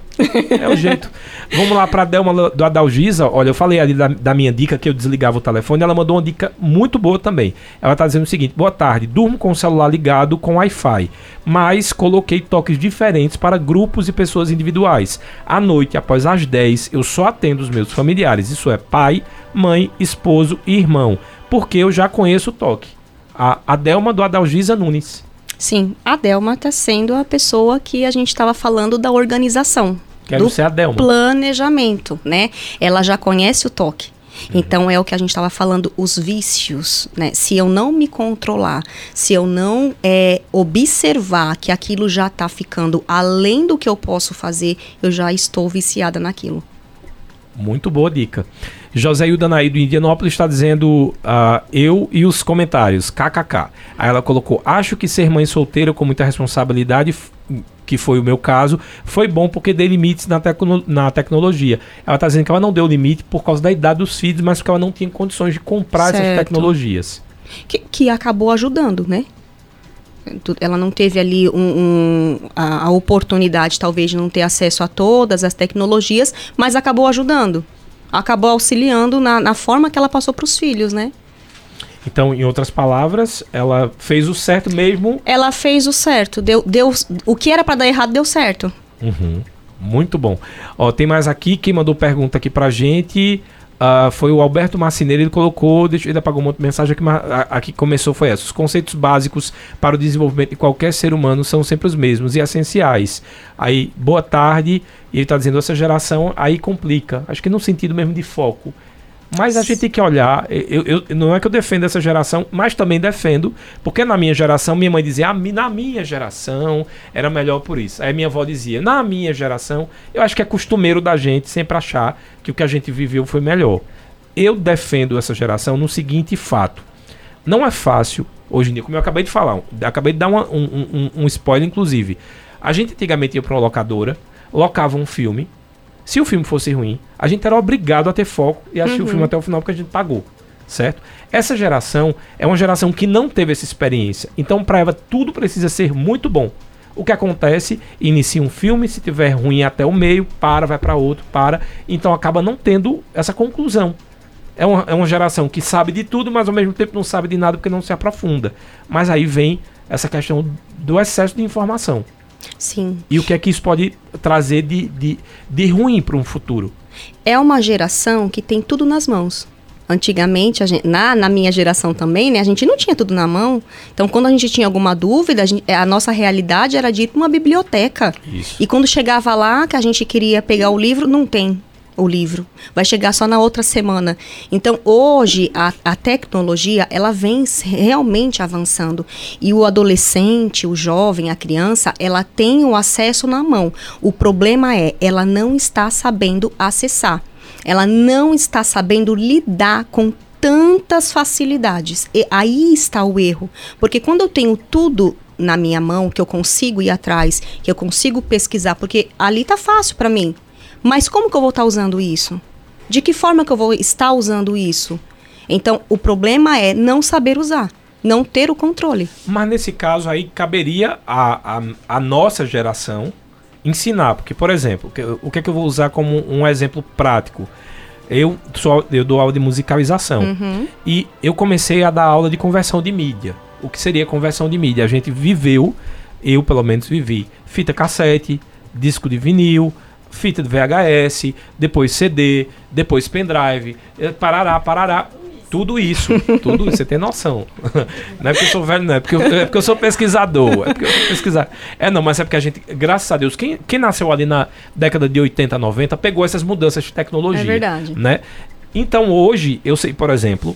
É o jeito. Vamos lá para a Delma do Adalgisa. Olha, eu falei ali da, da, minha dica que eu desligava o telefone. Ela mandou uma dica muito boa também. Ela está dizendo o seguinte: boa tarde, durmo com o celular ligado com Wi-Fi, mas coloquei toques diferentes para grupos e pessoas individuais. À noite, após as 10, eu só atendo os meus familiares. Isso é pai, mãe, esposo e irmão. Porque eu já conheço o toque. A, a Delma do Adalgisa Nunes. Sim, a Delma está sendo a pessoa que a gente estava falando da organização. Quero do ser a Delma. planejamento, né? Ela já conhece o toque. Então é o que a gente estava falando, os vícios, né? Se eu não me controlar, se eu não é, observar que aquilo já está ficando além do que eu posso fazer, eu já estou viciada naquilo. Muito boa dica. José Ildanaí do Indianópolis está dizendo uh, eu e os comentários, kkk. Aí ela colocou, acho que ser mãe solteira com muita responsabilidade, que foi o meu caso, foi bom porque dei limites na, tecno na tecnologia. Ela está dizendo que ela não deu limite por causa da idade dos filhos, mas porque ela não tinha condições de comprar certo. essas tecnologias. Que, que acabou ajudando, né? Ela não teve ali um, um, a, a, oportunidade, talvez, de não ter acesso a todas as tecnologias, mas acabou ajudando. Acabou auxiliando na, na forma que ela passou para os filhos, né? Então, em outras palavras, ela fez o certo mesmo. Ela fez o certo. Deu, deu, o que era para dar errado deu certo. Uhum. Muito bom. Ó, tem mais aqui quem mandou pergunta aqui pra gente. Uh, foi o Alberto Marcineiro, ele colocou, deixa, ele apagou uma mensagem aqui, mas aqui começou foi essa. Os conceitos básicos para o desenvolvimento de qualquer ser humano são sempre os mesmos e essenciais. Aí, boa tarde, e ele está dizendo essa geração aí complica. Acho que no sentido mesmo de foco. Mas a gente tem que olhar. Eu, eu, não é que eu defendo essa geração, mas também defendo, porque na minha geração, minha mãe dizia, ah, na minha geração era melhor por isso. Aí minha avó dizia, na minha geração, eu acho que é costumeiro da gente sempre achar que o que a gente viveu foi melhor. Eu defendo essa geração no seguinte fato: não é fácil, hoje em dia, como eu acabei de falar, acabei de dar uma, um, um, um spoiler, inclusive. A gente antigamente ia para uma locadora, locava um filme, se o filme fosse ruim, a gente era obrigado a ter foco e assistir uhum. o filme até o final porque a gente pagou, certo? Essa geração é uma geração que não teve essa experiência. Então, para ela, tudo precisa ser muito bom. O que acontece? Inicia um filme, se tiver ruim até o meio, para, vai para outro, para. Então acaba não tendo essa conclusão. É uma, é uma geração que sabe de tudo, mas ao mesmo tempo não sabe de nada porque não se aprofunda. Mas aí vem essa questão do excesso de informação. Sim. E o que é que isso pode trazer de, de, de ruim para um futuro? É uma geração que tem tudo nas mãos. Antigamente, gente, na, na minha geração também, né, a gente não tinha tudo na mão. Então, quando a gente tinha alguma dúvida, a, gente, a nossa realidade era de ir para uma biblioteca. Isso. E quando chegava lá, que a gente queria pegar o livro, não tem o livro. Vai chegar só na outra semana. Então, hoje, a, a tecnologia, ela vem realmente avançando. E o adolescente, o jovem, a criança, ela tem o acesso na mão. O problema é, ela não está sabendo acessar. Ela não está sabendo lidar com tantas facilidades. E aí está o erro. Porque quando eu tenho tudo na minha mão, que eu consigo ir atrás, que eu consigo pesquisar, porque ali tá fácil para mim. Mas como que eu vou estar tá usando isso? De que forma que eu vou estar usando isso? Então, o problema é não saber usar, não ter o controle. Mas nesse caso aí, caberia a, a, a nossa geração ensinar. Porque, por exemplo, o que é que eu vou usar como um exemplo prático? Eu, sou, eu dou aula de musicalização. Uhum. E eu comecei a dar aula de conversão de mídia. O que seria conversão de mídia? A gente viveu, eu pelo menos vivi, fita cassete, disco de vinil, fita de VHS, depois CD, depois pendrive, eh, parará, parará. Tudo isso, tudo isso, você tem noção. Não é porque eu sou velho, não, é porque eu, é porque eu sou pesquisador. É porque eu sou pesquisador. É, não, mas é porque a gente, graças a Deus, quem, quem nasceu ali na década de 80, 90, pegou essas mudanças de tecnologia. É verdade. Né? Então hoje, eu sei, por exemplo,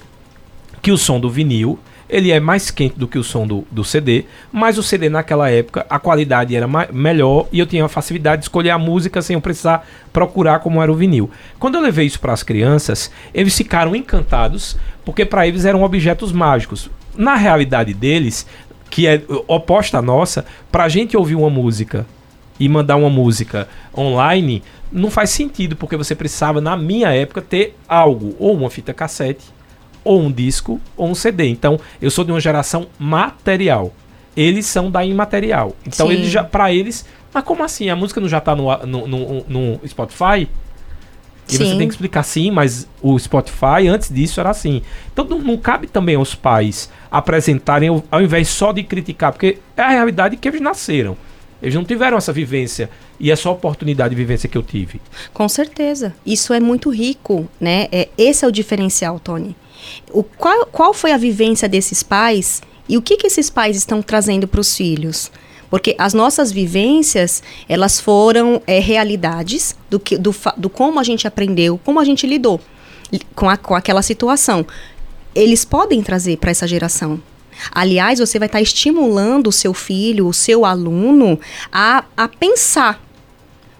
que o som do vinil ele é mais quente do que o som do, do CD, mas o CD naquela época a qualidade era melhor e eu tinha a facilidade de escolher a música sem eu precisar procurar como era o vinil. Quando eu levei isso para as crianças, eles ficaram encantados porque para eles eram objetos mágicos. Na realidade deles, que é oposta à nossa, para a gente ouvir uma música e mandar uma música online não faz sentido, porque você precisava, na minha época, ter algo, ou uma fita cassete, ou um disco ou um CD. Então, eu sou de uma geração material. Eles são da imaterial. Então, eles já, para eles, mas como assim? A música não já tá no, no, no, no Spotify? E sim. você tem que explicar sim, mas o Spotify antes disso era assim. Então não, não, cabe também aos pais apresentarem ao invés só de criticar, porque é a realidade que eles nasceram. Eles não tiveram essa vivência e essa oportunidade de vivência que eu tive. Com certeza. Isso é muito rico, né? É, esse é o diferencial, Tony. O, qual, qual foi a vivência desses pais e o que, que esses pais estão trazendo para os filhos? Porque as nossas vivências, elas foram é, realidades do, que, do, do como a gente aprendeu, como a gente lidou com, a, com aquela situação. Eles podem trazer para essa geração. Aliás, você vai estar tá estimulando o seu filho, o seu aluno, a, a pensar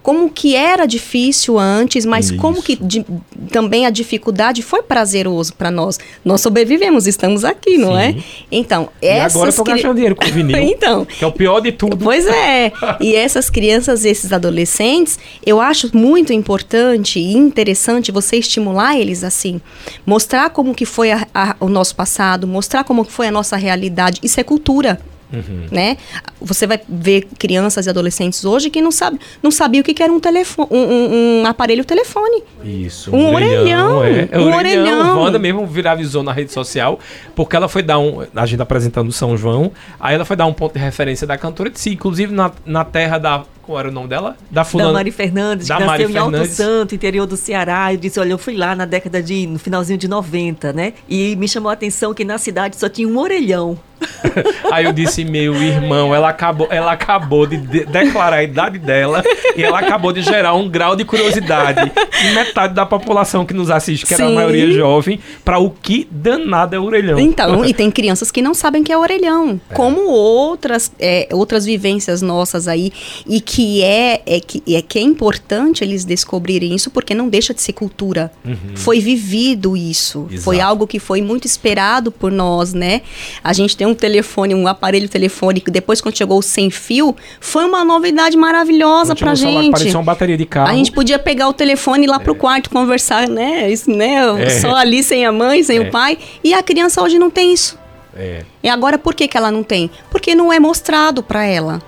como que era difícil antes, mas Isso. como que di- também a dificuldade foi prazeroso para nós. Nós sobrevivemos, estamos aqui, não Sim. é? Então, E agora eu essas tô cri- gastando dinheiro com vinil. Então, Que é o pior de tudo. Pois é. E essas crianças, esses adolescentes, eu acho muito importante e interessante você estimular eles assim. Mostrar como que foi a- a- o nosso passado, mostrar como que foi a nossa realidade. Isso é cultura. Uhum. Né? Você vai ver crianças e adolescentes hoje que não sabe, não sabia o que que era um telefone, um, um- um aparelho telefone. Isso. Um orelhão, é. É um orelhão. Wanda mesmo viralizou na rede social, porque ela foi dar um. A gente apresentando o São João, aí ela foi dar um ponto de referência da cantora de si, inclusive na, na terra da. Qual era o nome dela? Da Da fulana. Mari Fernandes, Da que Mari nasceu em Alto. Santo, interior do Ceará. Eu disse, olha, eu fui lá na década de, no finalzinho de 90, né? E me chamou a atenção que na cidade só tinha um orelhão. Aí eu disse, meu irmão, ela acabou, ela acabou de, de- declarar a idade dela e ela acabou de gerar um grau de curiosidade em metade da população que nos assiste, que era a Sim. maioria jovem, para o que danado é orelhão. Então, e tem crianças que não sabem que é orelhão, como outras é, outras vivências nossas aí e que é, é que é que é importante eles descobrirem isso porque não deixa de ser cultura. Foi vivido isso, foi Exato. algo que foi muito esperado por nós, né? A gente tem um telefone, um aparelho telefônico, depois quando chegou o sem fio, foi uma novidade maravilhosa que gente. Parecia uma bateria de carro. A gente podia pegar o telefone e ir lá pro quarto conversar, né? Isso, né? É. Só ali sem a mãe, sem É. o pai. E a criança hoje não tem isso. É. E agora por que, que ela não tem? Porque não é mostrado pra ela.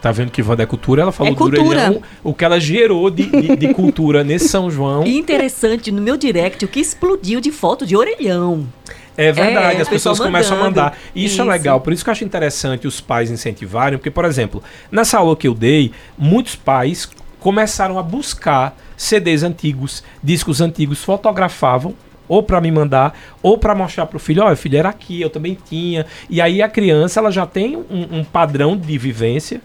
Tá vendo que Wanda é cultura? Ela falou É do cultura. orelhão, o que ela gerou de, de, de cultura nesse São João. E interessante, no meu direct, o que explodiu de foto de orelhão. É verdade, É, as o pessoas pessoal começam a mandando. mandar. E isso, é Isso. legal, por isso que eu acho interessante os pais incentivarem, porque, por exemplo, nessa aula que eu dei, muitos pais começaram a buscar CDs antigos, discos antigos, fotografavam ou para me mandar, ou para mostrar pro filho, olha, filho, era aqui, eu também tinha. E aí a criança, ela já tem um, um padrão de vivência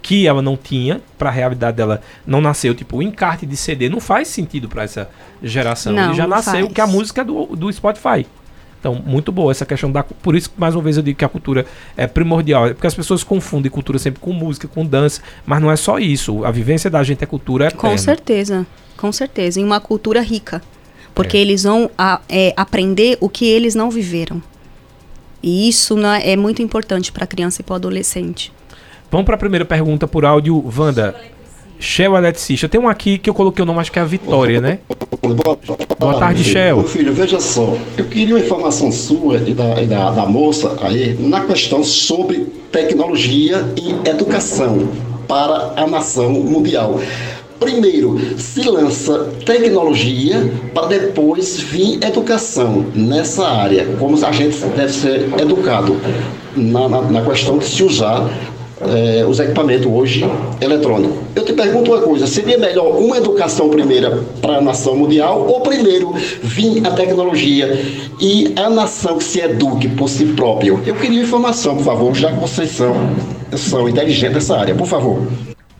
que ela não tinha, para a realidade dela não nasceu, tipo, o encarte de CD não faz sentido para essa geração. Não, Ele já nasceu faz. que a música é do, do Spotify. Então, muito boa essa questão da. Por isso que, mais uma vez, eu digo que a cultura é primordial. é Porque as pessoas confundem cultura sempre com música, com dança. Mas não é só isso. A vivência da gente é cultura eterna. Com certeza, com certeza. Em uma cultura rica. Porque É. eles vão a- é, aprender o que eles não viveram. E isso né, é muito importante pra criança e para o adolescente. Vamos para a primeira pergunta por áudio. Wanda, Shell Eletricista. Tem um aqui que eu coloquei o nome, acho que é a Vitória, né? Boa tarde, Shell. Meu filho, veja só, eu queria uma informação sua e da, e da, da moça aí na questão sobre tecnologia e educação para a nação mundial. Primeiro, se lança tecnologia para depois vir educação nessa área, como a gente deve ser educado na, na, na questão de se usar eh, os equipamentos hoje eletrônicos. Eu te pergunto uma coisa: seria melhor uma educação primeira para a nação mundial ou primeiro vir a tecnologia e a nação que se eduque por si próprio? Eu queria informação, por favor, já que vocês são, são inteligentes nessa área, por favor.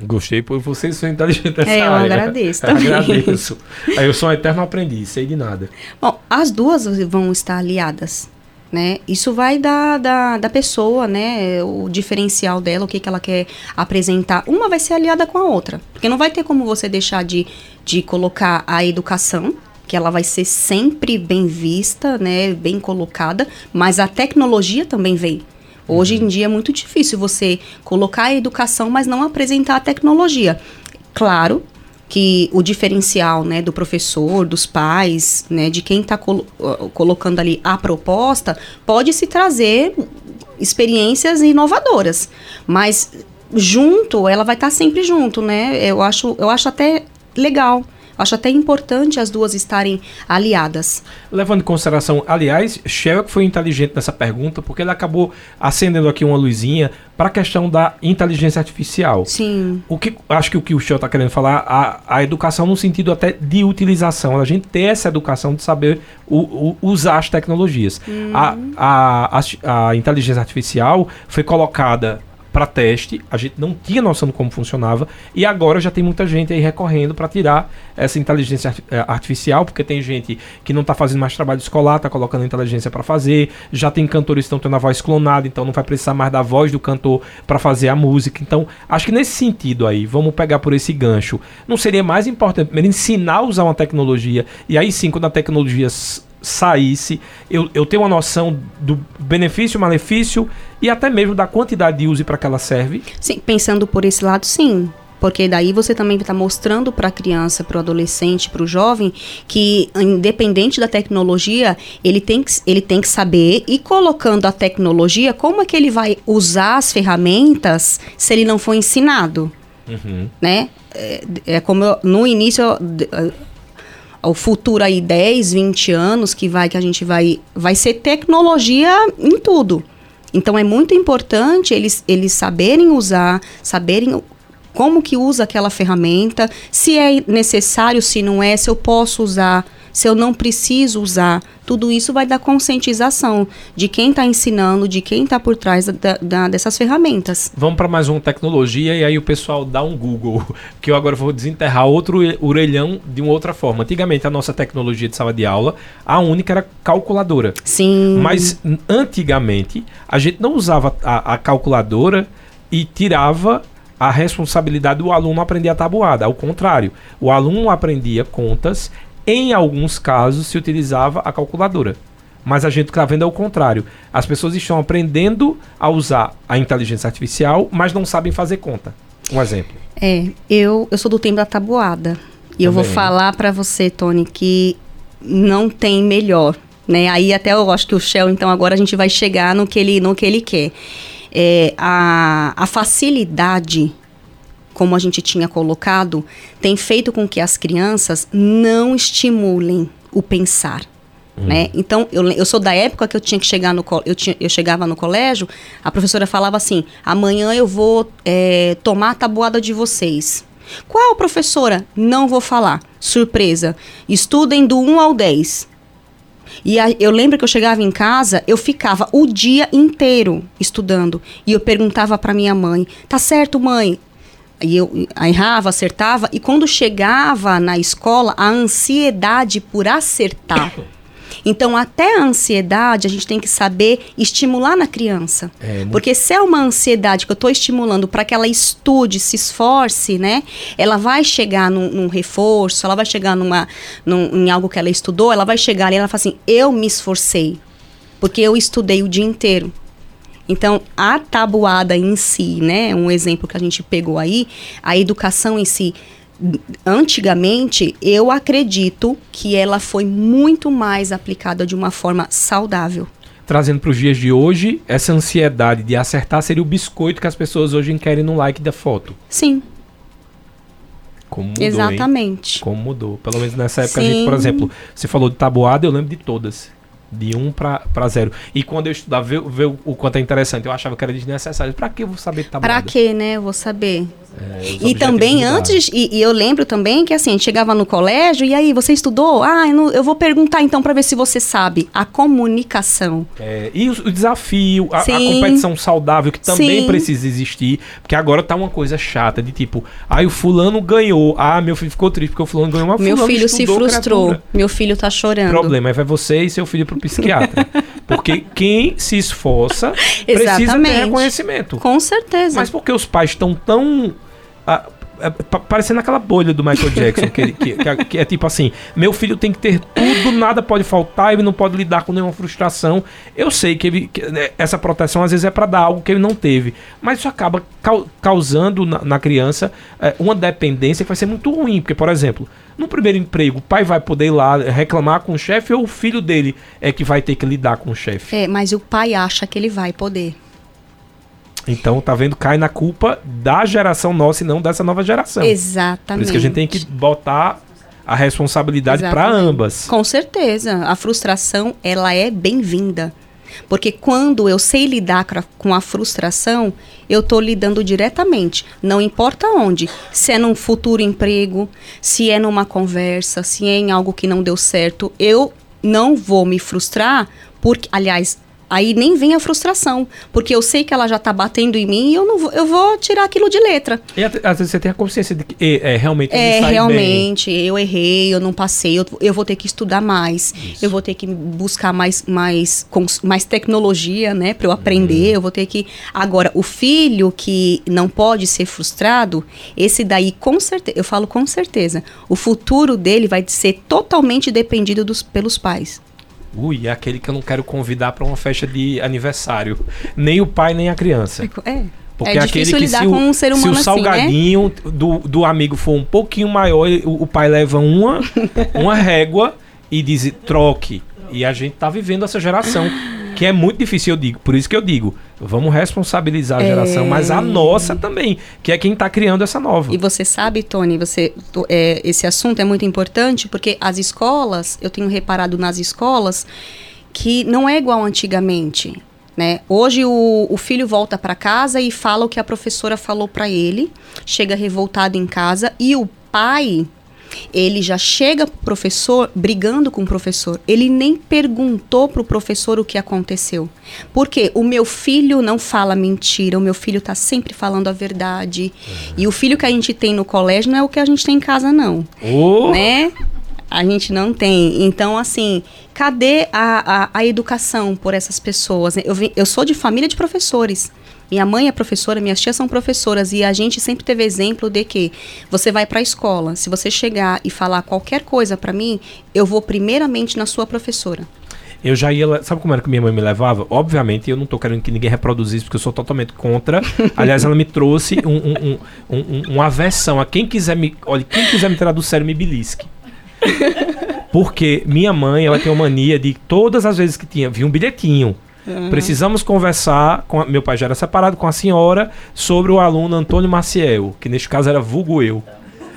Gostei, por vocês são inteligentes nessa É, eu área. agradeço Eu também. agradeço. Aí eu sou um eterno aprendiz, sei de nada. Bom, as duas vão estar aliadas, né? Isso vai da, da, da pessoa, né? O diferencial dela, o que, que ela quer apresentar. Uma vai ser aliada com a outra. Porque não vai ter como você deixar de, de colocar a educação, que ela vai ser sempre bem vista, né? Bem colocada, mas a tecnologia também vem. Hoje em dia é muito difícil você colocar a educação, mas não apresentar a tecnologia. Claro que o diferencial né, do professor, dos pais, né, de quem está colocando ali a proposta, pode se trazer experiências inovadoras. Mas junto, ela vai estar sempre junto, né? Eu acho, eu acho até legal. Acho até importante as duas estarem aliadas. Levando em consideração, aliás, Shell foi inteligente nessa pergunta, porque ele acabou acendendo aqui uma luzinha para a questão da inteligência artificial. Sim. O que acho que o que o Shell está querendo falar, a, a educação no sentido até de utilização, a gente ter essa educação de saber o, o, usar as tecnologias. A, a, a, a inteligência artificial foi colocada para teste, a gente não tinha noção de como funcionava e agora já tem muita gente aí recorrendo para tirar essa inteligência eh, artificial, porque tem gente que não está fazendo mais trabalho escolar, está colocando inteligência para fazer, já tem cantores que estão tendo a voz clonada, então não vai precisar mais da voz do cantor para fazer a música. Então, acho que nesse sentido aí, vamos pegar por esse gancho. Não seria mais importante ensinar a usar uma tecnologia e aí sim, quando a tecnologia saísse, eu, eu tenho uma noção do benefício, malefício e até mesmo da quantidade de uso para que ela serve? Sim, pensando por esse lado, sim. Porque daí você também está mostrando para a criança, para o adolescente, para o jovem, que independente da tecnologia, ele tem, que, ele tem que saber e colocando a tecnologia, como é que ele vai usar as ferramentas se ele não for ensinado? Uhum. Né? É, é como eu, no início, o futuro aí 10, 20 anos que vai que a gente vai vai ser tecnologia em tudo. Então é muito importante eles eles saberem usar, saberem como que usa aquela ferramenta, se é necessário, se não é, se eu posso usar se eu não preciso usar. Tudo isso vai dar conscientização de quem está ensinando, de quem está por trás da, da, dessas ferramentas. Vamos para mais uma tecnologia e aí o pessoal dá um Google, que eu agora vou desenterrar outro orelhão de uma outra forma. Antigamente a nossa tecnologia de sala de aula, a única era calculadora. Sim. Mas antigamente a gente não usava a, a calculadora e tirava a responsabilidade do aluno aprender a tabuada. Ao contrário, o aluno aprendia contas em alguns casos se utilizava a calculadora. Mas a gente está vendo é o contrário. As pessoas estão aprendendo a usar a inteligência artificial, mas não sabem fazer conta. Um exemplo. É, eu, eu sou do tempo da tabuada. E eu vou falar para você, Tony, que não tem melhor. Né? Aí até eu acho que o Shell, então agora a gente vai chegar no que ele, no que ele quer. É, a, a facilidade como a gente tinha colocado, tem feito com que as crianças não estimulem o pensar. Hum. Né? Então, eu, eu sou da época que eu tinha que chegar no eu, tinha, eu chegava no colégio, a professora falava assim: amanhã eu vou é, tomar a tabuada de vocês. Qual, professora? Não vou falar. Surpresa. Estudem do 1 ao 10. E a, eu lembro que eu chegava em casa, eu ficava o dia inteiro estudando. E eu perguntava para minha mãe: tá certo, mãe? E eu errava, acertava, e quando chegava na escola, a ansiedade por acertar. Então, até a ansiedade, a gente tem que saber estimular na criança. É, Porque se é uma ansiedade que eu estou estimulando para que ela estude, se esforce, né? Ela vai chegar num, num reforço, ela vai chegar numa, num, em algo que ela estudou, ela vai chegar e ela fala assim: eu me esforcei. Porque eu estudei o dia inteiro. Então, a tabuada em si, né, um exemplo que a gente pegou aí, a educação em si, antigamente, eu acredito que ela foi muito mais aplicada de uma forma saudável. Trazendo para os dias de hoje, essa ansiedade de acertar seria o biscoito que as pessoas hoje querem no like da foto. Sim. Como mudou, Exatamente. Hein? Como mudou. Pelo menos nessa época, Sim. a gente, por exemplo, você falou de tabuada, eu lembro de todas de 1 para 0. E quando eu estudava, ver, o, o, quanto é interessante, eu achava que era desnecessário. Para que eu vou saber tabuada? Para que, né? Eu vou saber. É, e também antes, e, e, eu lembro também que assim, a gente chegava no colégio, e aí, você estudou? Ah, eu, não, eu vou perguntar então para ver se você sabe. A comunicação. É, e o, o desafio, a, a, competição saudável que também Sim. precisa existir, porque agora tá uma coisa chata, de tipo, ah, o fulano ganhou, ah, meu filho ficou triste porque o fulano ganhou, uma Meu filho se frustrou, criatura. meu filho tá chorando. O problema é vai você e seu filho pro psiquiatra. porque quem se esforça precisa ter reconhecimento. Com certeza. Mas porque os pais estão tão a, é, parecendo aquela bolha do Michael Jackson, que, que, que, é, que, é, tipo assim: meu filho tem que ter tudo, nada pode faltar, ele não pode lidar com nenhuma frustração. Eu sei que, ele, né, essa proteção às vezes é para dar algo que ele não teve, mas isso acaba causando na, na criança é, uma dependência que vai ser muito ruim, porque, por exemplo, no primeiro emprego, o pai vai poder ir lá reclamar com o chefe ou o filho dele é que vai ter que lidar com o chefe? É, mas o pai acha que ele vai poder. Então, tá vendo? Cai na culpa da geração nossa e não dessa nova geração. Exatamente. Por isso que a gente tem que botar a responsabilidade para ambas. Com certeza. A frustração, ela é bem-vinda. Porque quando eu sei lidar com a frustração, eu estou lidando diretamente. Não importa onde. Se é num futuro emprego, se é numa conversa, se é em algo que não deu certo, eu não vou me frustrar, porque, aliás, Aí nem vem a frustração, porque eu sei que ela já tá batendo em mim e eu não vou, eu vou tirar aquilo de letra. E às vezes você tem a consciência de que é, é, realmente É, realmente, eu errei, eu não passei, eu, eu vou ter que estudar mais, eu vou ter que buscar mais, mais, mais tecnologia, né, para eu aprender, eu vou ter que... Agora, o filho que não pode ser frustrado, esse daí, com certeza, eu falo com certeza, o futuro dele vai ser totalmente dependido dos, pelos pais. Ui, é aquele que eu não quero convidar pra uma festa de aniversário. Nem o pai, nem a criança. É, Porque é aquele que lidar se o, com um ser humano se o assim, né? salgadinho do, do amigo for um pouquinho maior, o, o pai leva uma, uma régua e diz troque. E a gente tá vivendo essa geração, que é muito difícil, eu digo. Por isso que eu digo, vamos responsabilizar a geração, mas a nossa também, que é quem tá criando essa nova. E você sabe, Tony, você, é, esse assunto é muito importante porque as escolas, eu tenho reparado nas escolas que não é igual antigamente. Né? Hoje o, o filho volta para casa e fala o que a professora falou para ele, chega revoltado em casa e o pai ele já chega pro professor brigando com o professor. Ele nem perguntou pro professor o que aconteceu. Porque o meu filho não fala mentira, o meu filho tá sempre falando a verdade. E o filho que a gente tem no colégio não é o que a gente tem em casa, não. Ô, Né? A gente não tem. Então, assim, cadê a, a, a educação por essas pessoas? Eu, eu sou de família de professores. Minha mãe é professora, minhas tias são professoras e a gente sempre teve exemplo de que você vai para a escola, se você chegar e falar qualquer coisa para mim, eu vou primeiramente na sua professora. Eu já ia. Sabe como era que minha mãe me levava? Obviamente, eu não tô querendo que ninguém reproduzisse, porque eu sou totalmente contra. Aliás, ela me trouxe um, um, um, um, um- uma aversão a quem quiser me. Olha, quem quiser me tirar do sério, me belisque. Porque minha mãe, ela tem uma mania de todas as vezes que tinha, vinha um bilhetinho. Precisamos conversar com a- meu pai já era separado com a senhora sobre o aluno Antônio Maciel, que neste caso era vulgo eu.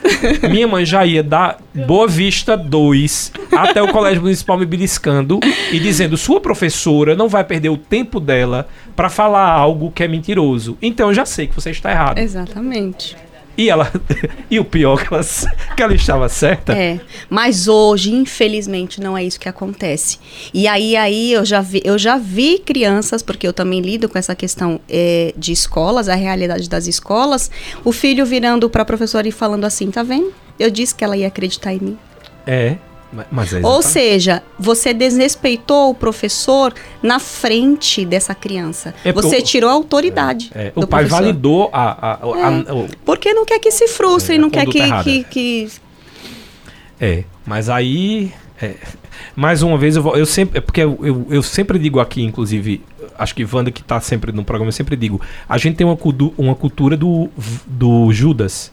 Minha mãe já ia da Boa Vista 2 até o Colégio Municipal me beliscando e dizendo: sua professora não vai perder o tempo dela pra falar algo que é mentiroso. Então eu já sei que você está errado. Exatamente. E ela. e o pior que ela, que ela estava certa. É, mas hoje, infelizmente, não é isso que acontece. E aí, aí eu já vi, eu já vi crianças, porque eu também lido com essa questão é, de escolas, a realidade das escolas, o filho virando para a professora e falando assim, tá vendo? Eu disse que ela ia acreditar em mim. É. é Ou exatamente- seja, você desrespeitou o professor na frente dessa criança. É, você o- tirou a autoridade. É, o do pai professor. validou a, a, a- a- o- Porque não quer que se frustre, É, não quer que, que, que É, mas aí. é, mais uma vez, eu, vou, eu sempre. É porque eu, eu, eu sempre digo aqui, inclusive, acho que Wanda que tá sempre no programa, eu sempre digo: a gente tem uma, uma cultura do, do Judas.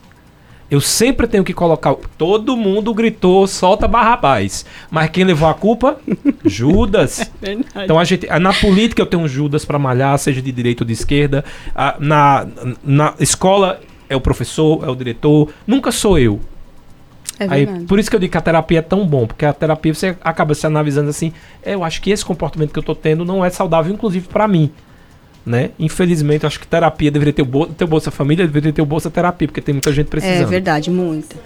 Eu sempre tenho que colocar. Todo mundo gritou, solta Barrabás. Mas quem levou a culpa? Judas. Então a gente. Na política eu tenho um Judas pra malhar, seja de direita ou de esquerda. Na, na escola é o professor, é o diretor. Nunca sou eu. é Aí, verdade. por isso que eu digo que a terapia é tão bom, porque a terapia você acaba se analisando assim, "É, eu acho que esse comportamento que eu tô tendo não é saudável, inclusive pra mim. Né? Infelizmente, eu acho que terapia deveria ter o, Bo ter o Bolsa Família, deveria ter o Bolsa Terapia, porque tem muita gente É precisando. verdade, muito.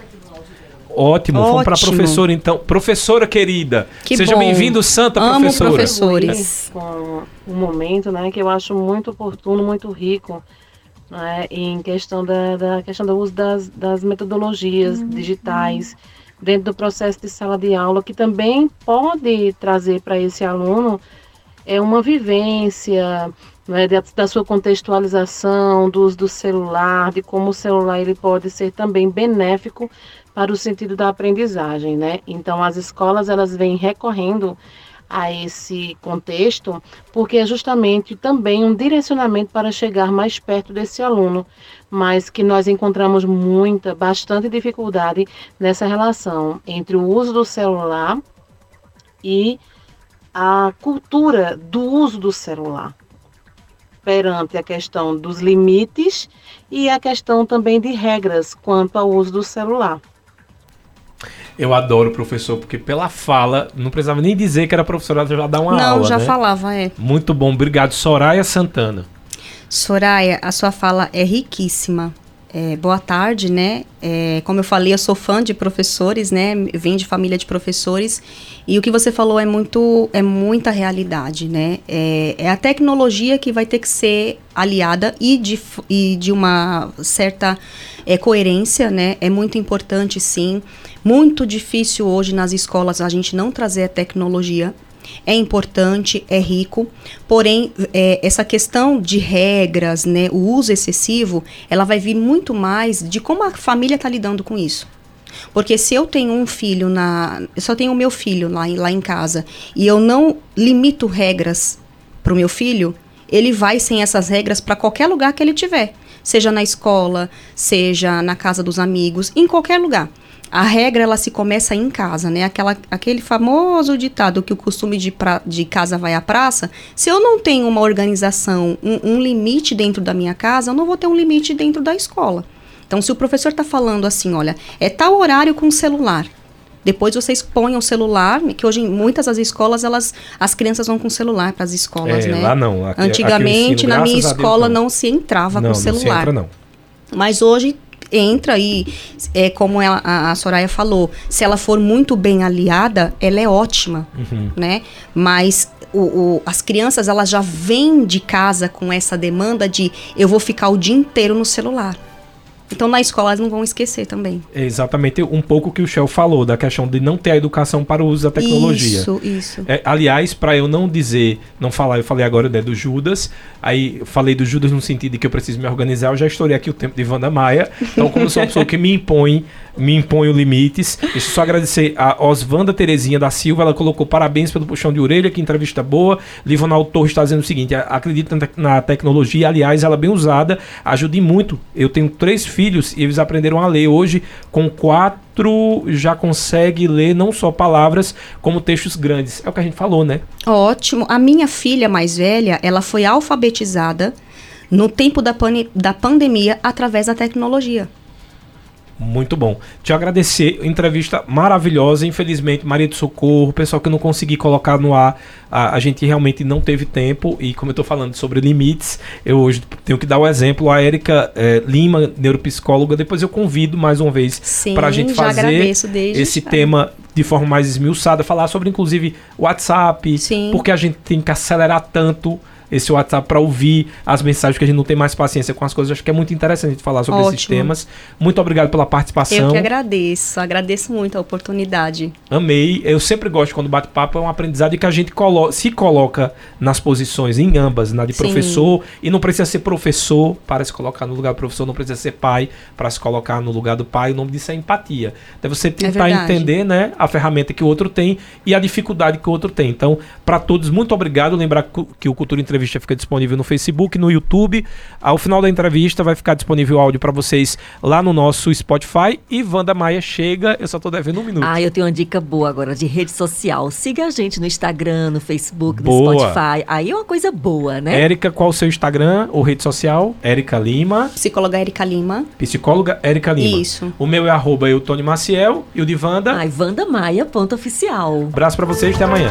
Ótimo, vamos pra Ótimo. professora então. Professora querida, Que seja bem-vindo, Santa Amo Professora. professores. um momento, né, que eu acho muito oportuno, muito rico, né, em questão da, da questão do uso das, das metodologias digitais dentro do processo de sala de aula, que também pode trazer para esse aluno é uma vivência né, da, da sua contextualização, do uso do celular, de como o celular ele pode ser também benéfico para o sentido da aprendizagem, né? Então as escolas elas vêm recorrendo a esse contexto porque é justamente também um direcionamento para chegar mais perto desse aluno, mas que nós encontramos muita, bastante dificuldade nessa relação entre o uso do celular e a cultura do uso do celular perante a questão dos limites e a questão também de regras quanto ao uso do celular. Eu adoro o professor, porque pela fala, não precisava nem dizer que era professora, já dá uma Não, aula. já né? falava, é. Muito bom, obrigado. Soraya Santana. Soraya, a sua fala é riquíssima. É, boa tarde, né? É, como eu falei, eu sou fã de professores, né? Vim de família de professores e o que você falou é muito, é muita realidade, né? É, é a tecnologia que vai ter que ser aliada e de, e de uma certa é, coerência, né? É muito importante, sim. Muito difícil hoje nas escolas a gente não trazer a tecnologia é importante, é rico, porém é, essa questão de regras, né, o uso excessivo, ela vai vir muito mais de como a família está lidando com isso. Porque se eu tenho um filho na. Eu só tenho o meu filho lá, lá em casa e eu não limito regras para o meu filho, ele vai sem essas regras para qualquer lugar que ele tiver. Seja na escola, seja na casa dos amigos, em qualquer lugar a regra ela se começa em casa, né? Aquela, aquele famoso ditado que o costume de, pra, de casa vai à praça. Se eu não tenho uma organização, um, um limite dentro da minha casa, eu não vou ter um limite dentro da escola. Então, se o professor está falando assim, olha, é tal horário com celular. Depois vocês põem o celular, que hoje em muitas das escolas, elas, as crianças vão com celular para as escolas, é, né? Lá não. Aqui, Antigamente, aqui ensino, na minha escola, não. não. se entrava não, com celular. Não se entra, não. Mas hoje entra aí, é, como ela, a, a, Soraya falou, se ela for muito bem aliada, ela é ótima, uhum. né? Mas o, o, as crianças, elas já vêm de casa com essa demanda de eu vou ficar o dia inteiro no celular. Então na escola elas não vão esquecer também. É exatamente um pouco que o Shell falou, da questão de não ter a educação para o uso da tecnologia. Isso, isso. É, aliás, para eu não dizer, não falar, eu falei agora né, do Judas, aí falei do Judas no sentido de que eu preciso me organizar, eu já estourei aqui o tempo de Wanda Maia. Então, como eu sou uma pessoa que me impõe, me impõe limites, deixa eu só agradecer a Oswanda Terezinha da Silva, ela colocou parabéns pelo puxão de orelha, que entrevista boa. Livonal Torres está dizendo o seguinte: acredita na tecnologia, aliás, ela bem usada, ajude muito. Eu tenho três filhos filhos e eles aprenderam a ler. Hoje, com quatro, já consegue ler não só palavras, como textos grandes. É o que a gente falou, né? Ótimo. A minha filha mais velha, ela foi alfabetizada no tempo da, da pandemia através da tecnologia. Muito bom. Te agradecer, entrevista maravilhosa. Infelizmente, Maria do Socorro, pessoal que eu não consegui colocar no ar, a, a gente realmente não teve tempo. E como eu estou falando sobre limites, eu hoje tenho que dar o um exemplo. A Érica é, Lima, neuropsicóloga, depois eu convido mais uma vez para a gente fazer esse já. tema de forma mais esmiuçada, falar sobre inclusive WhatsApp, Sim. porque a gente tem que acelerar tanto esse WhatsApp para ouvir as mensagens que a gente não tem mais paciência com as coisas. Acho que é muito interessante a gente falar sobre Ótimo. esses temas. Muito obrigado pela participação. Eu que agradeço, agradeço muito a oportunidade. Amei. Eu sempre gosto quando bate-papo é um aprendizado e que a gente colo se coloca nas posições, em ambas, na de Sim. professor, e não precisa ser professor para se colocar no lugar do professor, não precisa ser pai para se colocar no lugar do pai. O nome disso é empatia. É você tentar é entender né, a ferramenta que o outro tem e a dificuldade que o outro tem. Então, para todos, muito obrigado. Lembrar que o Cultura Entrevista entrevista fica disponível no Facebook, no YouTube. Ao final da entrevista vai ficar disponível o áudio para vocês lá no nosso Spotify. E Wanda Maia chega, eu só tô devendo um minuto. Ah, eu tenho uma dica boa agora de rede social. Siga a gente no Instagram, no Facebook, boa. no Spotify. Aí é uma coisa boa, né? Érica, qual o seu Instagram ou rede social? Érica Lima. Psicóloga Érica Lima. Psicóloga Érica Lima. Isso. O meu é arroba Eutônio Maciel e o de Wanda. Ai, Wanda Maia, ponto oficial. Abraço para vocês, até amanhã.